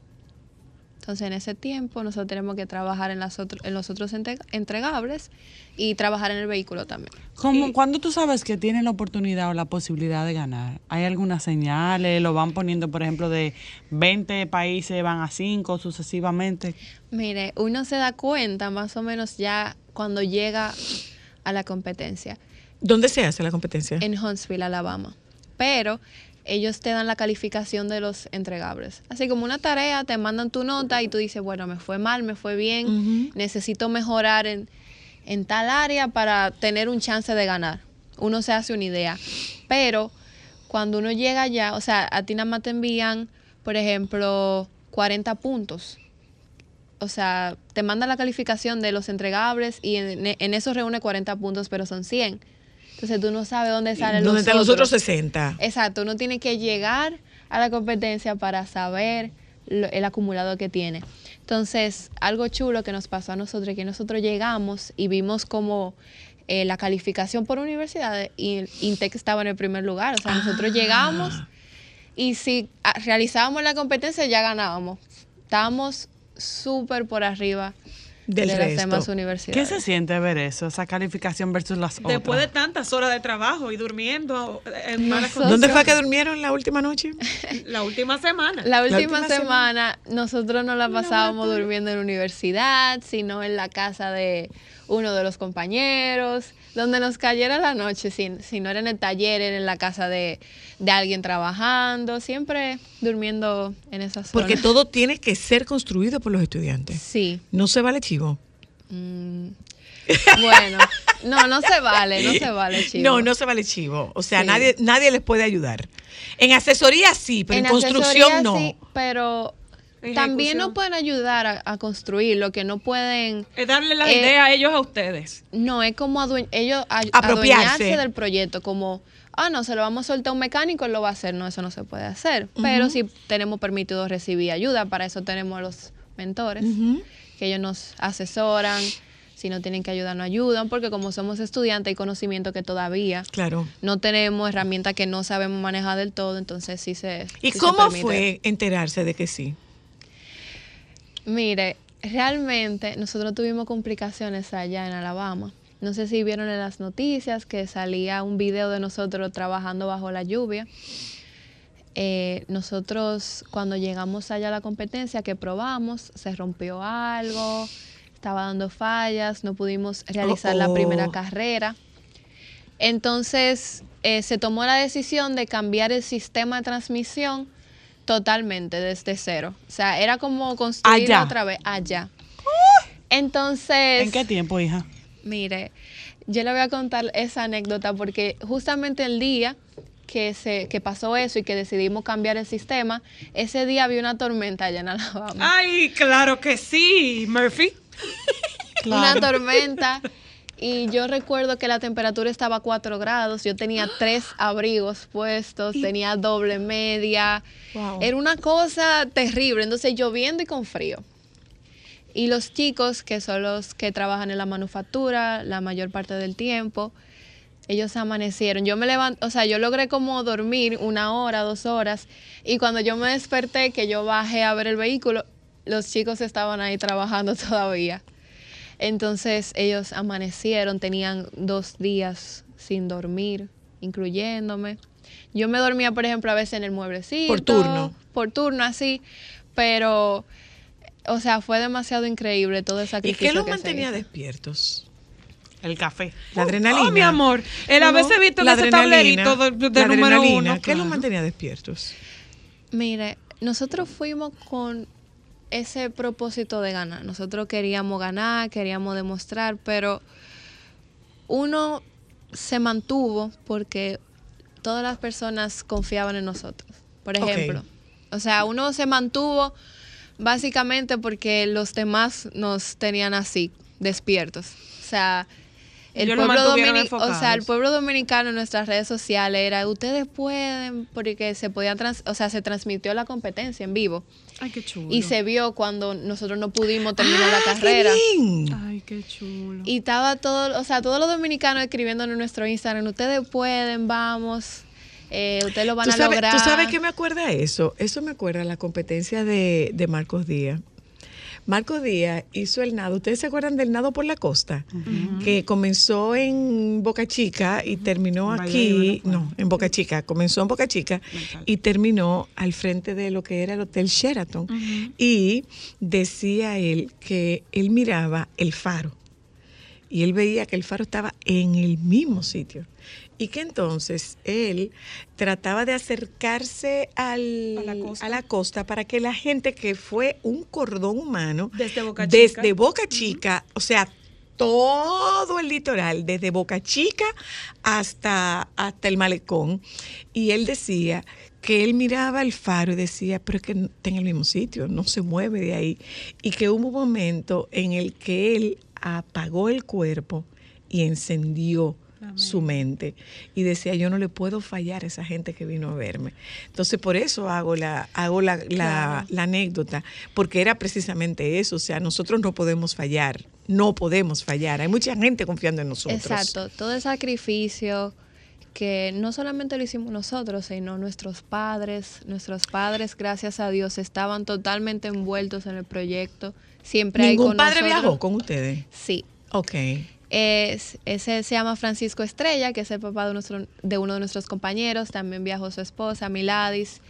Entonces, en ese tiempo, nosotros tenemos que trabajar en, las otro- en los otros entre- entregables y trabajar en el vehículo también. ¿Cómo, ¿Cuándo tú sabes que tienen la oportunidad o la posibilidad de ganar? ¿Hay algunas señales? ¿Lo van poniendo, por ejemplo, de 20 países van a 5 sucesivamente? Mire, uno se da cuenta más o menos ya cuando llega a la competencia. ¿Dónde se hace la competencia? en Huntsville, Alabama. Pero ellos te dan la calificación de los entregables. Así como una tarea, te mandan tu nota y tú dices, bueno, me fue mal, me fue bien, necesito mejorar en, en tal área para tener un chance de ganar. Uno se hace una idea. Pero cuando uno llega allá, o sea, a ti nada más te envían, por ejemplo, 40 puntos. O sea, te mandan la calificación de los entregables y en, en eso reúne 40 puntos, pero son 100. Entonces tú no sabes dónde salen ¿Dónde los están los otros otros. 60? Exacto, uno tiene que llegar a la competencia para saber lo- el acumulado que tiene. Entonces, algo chulo que nos pasó a nosotros, que nosotros llegamos y vimos como eh, la calificación por universidades y Intec estaba en el primer lugar. O sea, nosotros llegamos y si ah, realizábamos la competencia ya ganábamos. Estábamos súper por arriba Del de las resto. demás ¿Qué universidades. se siente ver eso, esa calificación versus las otras? Después de tantas horas de trabajo y durmiendo en malas Nosotros- ¿Dónde fue que condiciones. durmieron la última noche? (laughs) La última semana. La última, última semana nosotros no la pasábamos durmiendo en la universidad, sino en la casa de uno de los compañeros, donde nos cayera la noche, si, si no era en el taller, era en la casa de, de alguien trabajando, siempre durmiendo en esas zonas. Porque todo tiene que ser construido por los estudiantes. Sí. No se vale chivo. Mm, bueno, no, no se vale, no se vale, (laughs) chivo. No, no se vale chivo. O sea, Sí. nadie, nadie les puede ayudar. En asesoría sí, pero en, construcción no. sí, pero Ejecución. también nos pueden ayudar a, a construir, lo que no pueden... Es darle la Eh, idea a ellos a ustedes. No, es como ellos a- Apropiarse. adueñarse del proyecto, como, ah, no, se lo vamos a soltar a un mecánico, él lo va a hacer. No, eso no se puede hacer. Pero sí tenemos permitido recibir ayuda, para eso tenemos a los mentores, que ellos nos asesoran, si no tienen que ayudar, no ayudan, porque como somos estudiantes hay conocimiento que todavía Claro. no tenemos, herramientas que no sabemos manejar del todo, entonces sí se... ¿Y sí cómo fue enterarse de que sí? Mire, realmente nosotros tuvimos complicaciones allá en Alabama. No sé si vieron en las noticias que salía un video de nosotros trabajando bajo la lluvia. Eh, nosotros cuando llegamos allá a la competencia que probamos, se rompió algo, estaba dando fallas, no pudimos realizar la Oh, primera carrera. Entonces eh, se tomó la decisión de cambiar el sistema de transmisión totalmente desde cero. O sea, era como construirlo Allá. otra vez allá. Entonces, ¿En qué tiempo, hija? mire, yo le voy a contar esa anécdota porque justamente el día que se que pasó eso y que decidimos cambiar el sistema, ese día había una tormenta allá en Alabama. Ay, claro que sí, Murphy. una tormenta. (laughs) Y yo recuerdo que la temperatura estaba a 4 grados, yo tenía (gasps) tres abrigos puestos, tenía doble media. Era una cosa terrible, entonces lloviendo y con frío. Y los chicos, que son los que trabajan en la manufactura la mayor parte del tiempo, ellos amanecieron. Yo me levanté, o sea, yo logré como dormir una hora, dos horas, y cuando yo me desperté, que yo bajé a ver el vehículo, los chicos estaban ahí trabajando (laughs) todavía. Entonces ellos amanecieron, tenían dos días sin dormir, incluyéndome. Yo me dormía, por ejemplo, a veces en el mueblecito. Por turno. Por turno, así. Pero, o sea, fue demasiado increíble todo el ¿Y qué los que mantenía despiertos? El café. La adrenalina. Oh, mi amor. El a veces visto en La ese tablerito de, de la número adrenalina, uno. ¿Qué los claro. mantenía despiertos? Mire, nosotros fuimos con ese propósito de ganar. Nosotros queríamos ganar, queríamos demostrar, pero uno se mantuvo porque todas las personas confiaban en nosotros. Por ejemplo, o sea, uno se mantuvo básicamente porque los demás nos tenían así, despiertos. O sea, el pueblo, o sea, el pueblo dominicano en nuestras redes sociales era ustedes pueden porque se podía trans- o sea se transmitió la competencia en vivo Ay, qué chulo. y se vio cuando nosotros no pudimos terminar la ¡Ah, qué carrera bien! Ay, qué chulo. y estaba todo o sea todos los dominicanos escribiendo en nuestro Instagram ustedes pueden vamos eh, ustedes lo van ¿Tú a sabes, lograr ¿Tú sabes qué me acuerda eso? Eso me acuerda la competencia de, de Marcos Díaz. Marcos Díaz hizo el nado. ¿Ustedes se acuerdan del nado por la costa? Que comenzó en Boca Chica y terminó En aquí. ¿no? No, en Boca Chica. Comenzó en Boca Chica y terminó al frente de lo que era el Hotel Sheraton. Y decía él que él miraba el faro y él veía que el faro estaba en el mismo sitio y que entonces él trataba de acercarse al- A la costa. a la costa para que la gente que fue un cordón humano Desde Boca Chica. desde Boca Chica, o sea, todo el litoral, desde Boca Chica hasta, hasta el malecón, y él decía que él miraba el faro y decía, pero es que está en el mismo sitio, no se mueve de ahí, y que hubo un momento en el que él apagó el cuerpo y encendió su mente y decía, yo no le puedo fallar a esa gente que vino a verme. Entonces, por eso hago la, hago la, la- la anécdota, porque era precisamente eso, o sea, nosotros no podemos fallar, no podemos fallar. Hay mucha gente confiando en nosotros. Exacto, todo el sacrificio que no solamente lo hicimos nosotros, sino nuestros padres. Nuestros padres, gracias a Dios, estaban totalmente envueltos en el proyecto. Siempre hay ¿Ningún con padre nosotros- viajó con ustedes? Sí. Ok. Es, ese se llama Francisco Estrella, que es el papá de, nuestro, de uno de nuestros compañeros. También viajó su esposa, Miladis,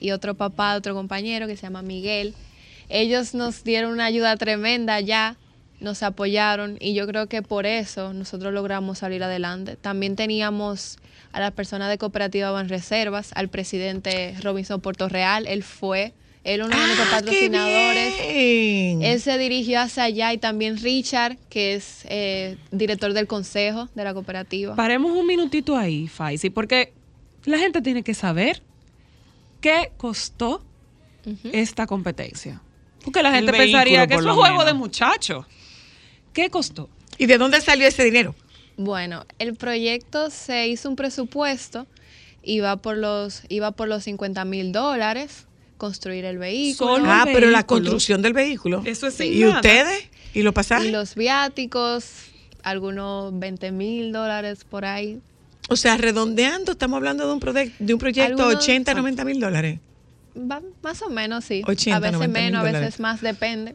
y otro papá de otro compañero que se llama Miguel. Ellos nos dieron una ayuda tremenda allá, nos apoyaron y yo creo que por eso nosotros logramos salir adelante. También teníamos a la persona de Cooperativa Banreservas, al presidente Robinson Portorreal, él fue, él uno de nuestros ¡Ah, patrocinadores. Él se dirigió hacia allá y también Richard, que es eh, director del consejo de la cooperativa. Paremos un minutito ahí, Faisy, porque la gente tiene que saber qué costó esta competencia. Porque la El gente vehículo, pensaría que es un juego menos. de muchachos. ¿Qué costó? ¿Y de dónde salió ese dinero? Bueno, el proyecto se hizo un presupuesto, iba por los, iba por los 50 mil dólares, construir el vehículo. Solo ah, el pero la construcción del vehículo. Eso es sin ¿Y nada. ustedes? ¿Y los Y pasajes? los viáticos, algunos 20 mil dólares por ahí. O sea, redondeando, estamos hablando de un, prode- de un proyecto Algunos- 80, 90 mil dólares. Va- más o menos, sí. 80, a veces 90 mil menos, a veces más, depende.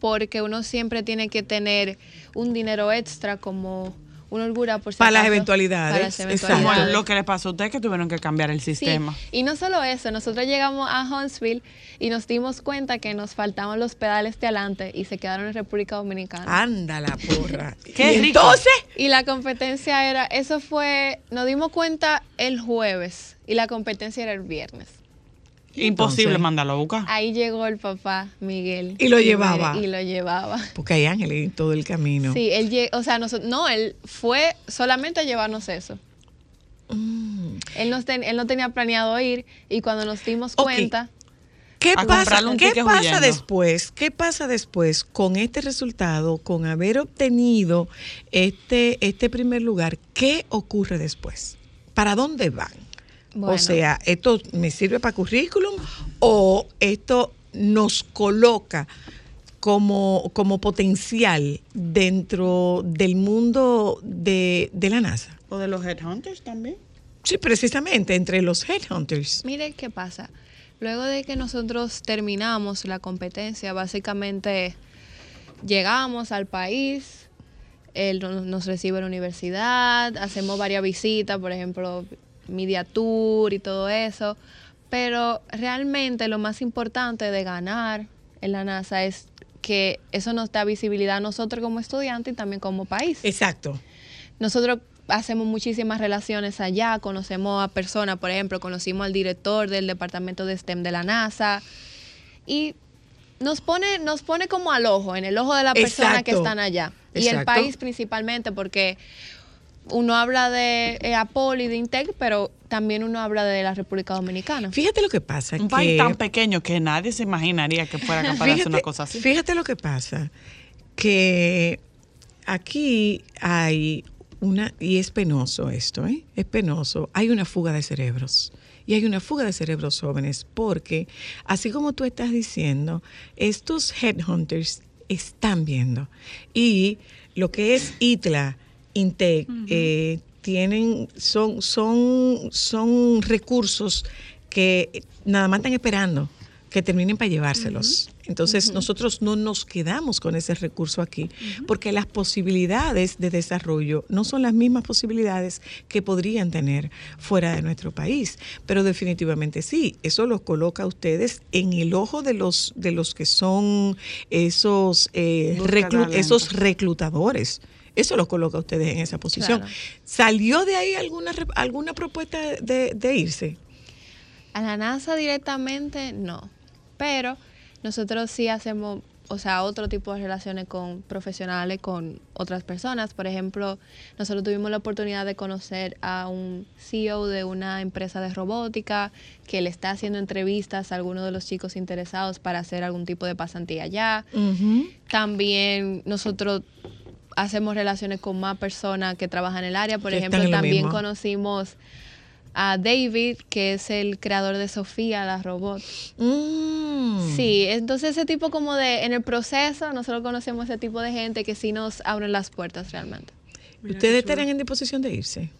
Porque uno siempre tiene que tener un dinero extra como una holgura por si Para las eventualidades, para las exacto. Como eventualidades. lo que le pasó a usted que tuvieron que cambiar el Sí, sistema. y no solo eso, nosotros llegamos a Huntsville y nos dimos cuenta que nos faltaban los pedales de adelante y se quedaron en República Dominicana. Anda la porra. (laughs) Qué y rico. entonces, Y la competencia era, eso fue, nos dimos cuenta el jueves y la competencia era el viernes. Imposible mandarlo a buscar. Ahí llegó el papá Miguel. Y lo llevaba. Y lo llevaba. porque hay ángeles en todo el camino. Sí, él o sea, nosotros, no, él fue solamente a llevarnos eso. Mm. Él, nos ten- él no tenía planeado ir y cuando nos dimos cuenta, ¿Qué pasa, ¿qué pasa después? ¿Qué pasa después con este resultado, con haber obtenido este, este primer lugar? ¿Qué ocurre después? ¿Para dónde van? Bueno. O sea, ¿esto me sirve para currículum o esto nos coloca como, como potencial dentro del mundo de, de la NASA? O de los headhunters también. Sí, precisamente, entre los headhunters. mire qué pasa. Luego de que nosotros terminamos la competencia, básicamente llegamos al país, él no- nos recibe en la universidad, hacemos varias visitas, por ejemplo, media tour y todo eso, pero realmente lo más importante de ganar en la NASA es que eso nos da visibilidad a nosotros como estudiantes y también como país. Exacto. Nosotros hacemos muchísimas relaciones allá, conocemos a personas, por ejemplo, conocimos al director del departamento de STEM de la NASA y nos pone, nos pone como al ojo, en el ojo de las personas que están allá. Y el país principalmente porque uno habla de eh, Apple y de Intec, pero también uno habla de la República Dominicana. Fíjate lo que pasa. Un que- país tan pequeño que nadie se imaginaría que fuera capaz de hacer una cosa así. Fíjate lo que pasa, que aquí hay una, y es penoso esto, ¿eh? es penoso, hay una fuga de cerebros. Y hay una fuga de cerebros jóvenes porque, así como tú estás diciendo, estos headhunters están viendo. Y lo que es ITLA, INTEC, eh, tienen, son, son, son recursos que nada más están esperando que terminen para llevárselos. Entonces, nosotros no nos quedamos con ese recurso aquí, porque las posibilidades de desarrollo no son las mismas posibilidades que podrían tener fuera de nuestro país. Pero definitivamente sí, eso los coloca a ustedes en el ojo de los, de los que son esos, eh, reclu- esos reclutadores. Eso los coloca a ustedes en esa posición. Claro. ¿Salió de ahí alguna, alguna propuesta de, de irse? A la NASA directamente no, pero nosotros sí hacemos, o sea, otro tipo de relaciones con profesionales, con otras personas. Por ejemplo, nosotros tuvimos la oportunidad de conocer a un CEO de una empresa de robótica que le está haciendo entrevistas a algunos de los chicos interesados para hacer algún tipo de pasantía allá. También nosotros hacemos relaciones con más personas que trabajan en el área. Por Que ejemplo, también conocimos a David, que es el creador de Sofía, la robot. Mm. Sí, entonces ese tipo como de, en el proceso, nosotros conocemos ese tipo de gente que sí nos abren las puertas realmente. ¿Ustedes estarán en disposición de irse?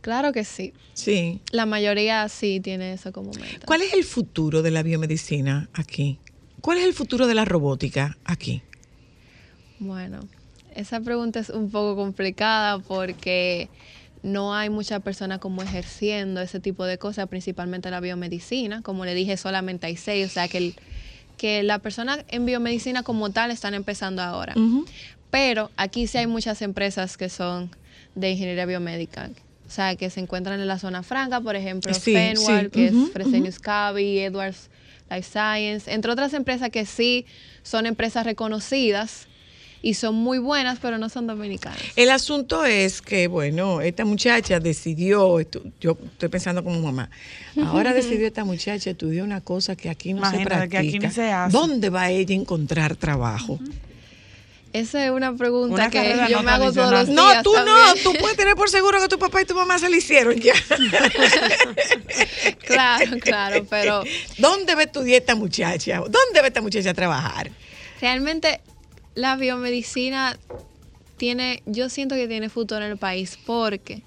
Claro que sí. Sí. La mayoría sí tiene eso como meta. ¿Cuál es el futuro de la biomedicina aquí? ¿Cuál es el futuro de la robótica aquí? Bueno, esa pregunta es un poco complicada porque no hay muchas personas como ejerciendo ese tipo de cosas, principalmente la biomedicina. Como le dije, solamente hay seis, o sea que, el, que la persona en biomedicina como tal están empezando ahora. Pero aquí sí hay muchas empresas que son de ingeniería biomédica. O sea, que se encuentran en la zona franca, por ejemplo, Sí, Fenwal, sí, que es Fresenius Kabi, Edwards Life Science, entre otras empresas que sí son empresas reconocidas y son muy buenas, pero no son dominicanas. El asunto es que, bueno, esta muchacha decidió, yo estoy pensando como mamá, ahora (laughs) decidió esta muchacha estudiar una cosa que aquí no se practica. que aquí ni se hace. ¿Dónde va ella a encontrar trabajo? Esa es una pregunta Una que yo no me hago todos los días. No, tú no, tú puedes tener por seguro que tu papá y tu mamá se lo hicieron ya. (laughs) Claro, claro, pero ¿Dónde va a estudiar esta muchacha? ¿Dónde va esta muchacha a trabajar? realmente la biomedicina tiene, yo siento que tiene futuro en el país porque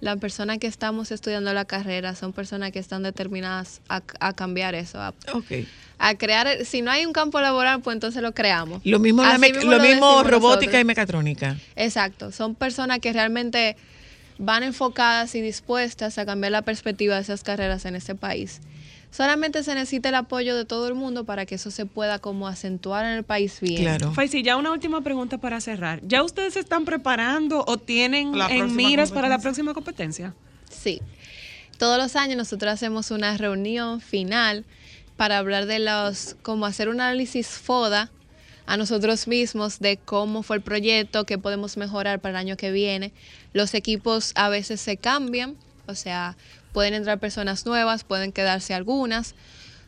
las personas que estamos estudiando la carrera son personas que están determinadas a, a cambiar eso, a, a crear, si no hay un campo laboral, pues entonces lo creamos. Lo mismo, la Así me- mismo lo lo mismo decimos robótica nosotros. y mecatrónica. Exacto, son personas que realmente van enfocadas y dispuestas a cambiar la perspectiva de esas carreras en este país. Solamente se necesita el apoyo de todo el mundo para que eso se pueda como acentuar en el país bien. Claro. Faisy, ya una última pregunta para cerrar. ¿Ya ustedes se están preparando o tienen La en miras para la próxima competencia? Sí. Todos los años nosotros hacemos una reunión final para hablar de los, como hacer un análisis FODA a nosotros mismos de cómo fue el proyecto, qué podemos mejorar para el año que viene. Los equipos a veces se cambian, o sea, pueden entrar personas nuevas, pueden quedarse algunas.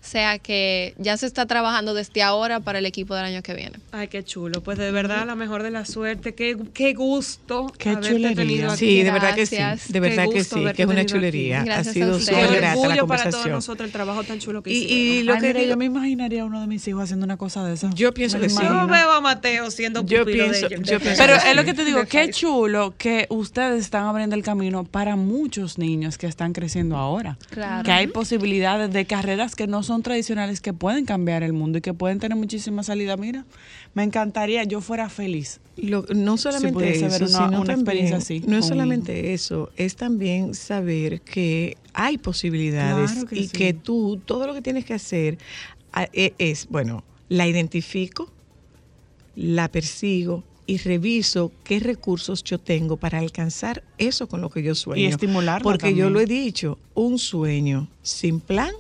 O sea que ya se está trabajando desde ahora para el equipo del año que viene. Ay, qué chulo. Pues de verdad, la mejor de la suerte. Qué, qué gusto. Qué haberte chulería. tenido aquí. Sí, de verdad que sí. Gracias. De verdad que sí, que es una chulería. Ha Gracias a sido súper grata la orgullo para todos conversación. nosotros el trabajo tan chulo que Y, hicieron. y lo Ay, que mira, digo- yo me imaginaría a uno de mis hijos haciendo una cosa de esa. Yo pienso Me que lo sí. Yo imagino. veo a Mateo siendo Yo pienso- de, de yo pienso Pero es lo que te digo, qué chulo que ustedes están abriendo el camino para muchos niños que están creciendo ahora. Claro. Que hay posibilidades de carreras que no son tradicionales que pueden cambiar el mundo y que pueden tener muchísima salida. Mira, me encantaría, yo fuera feliz. Lo- no solamente eso, haber una- sino una también- experiencia así No es solamente eso, es también saber que hay posibilidades Claro que y sí. que tú todo lo que tienes que hacer e- es, bueno, la identifico, la persigo y reviso qué recursos yo tengo para alcanzar eso con lo que yo sueño. Y estimularla Porque yo lo he dicho, un sueño sin plan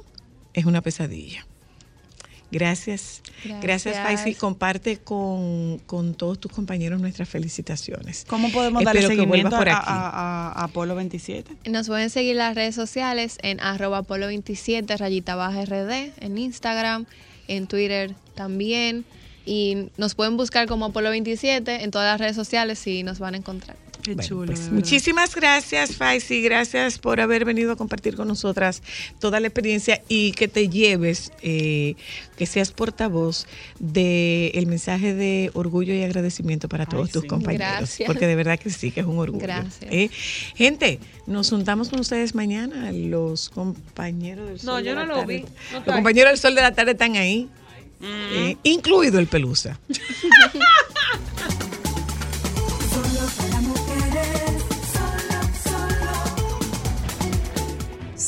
es una pesadilla. Gracias. Gracias, Gracias. Faisy. Comparte con, con todos tus compañeros nuestras felicitaciones. ¿Cómo podemos darle Espero seguimiento por a, aquí. a- a- a Apolo 27? Nos pueden seguir en las redes sociales en arroba polo27 rayita baja rd, en Instagram, en Twitter también. Y nos pueden buscar como Apolo 27 en todas las redes sociales y nos van a encontrar. Qué Bueno, chulo. pues, muchísimas gracias, Faisy. Gracias por haber venido a compartir con nosotras toda la experiencia y que te lleves, eh, que seas portavoz del mensaje de orgullo y agradecimiento para todos tus sí. compañeros. Gracias. Porque de verdad que sí, que es un orgullo. Gracias. ¿eh? Gente, nos juntamos con ustedes mañana. Los compañeros del No, Sol. yo de la no lo tarde. vi. No Los compañeros del Sol de la tarde están ahí, eh, incluido el Pelusa. (laughs) (laughs)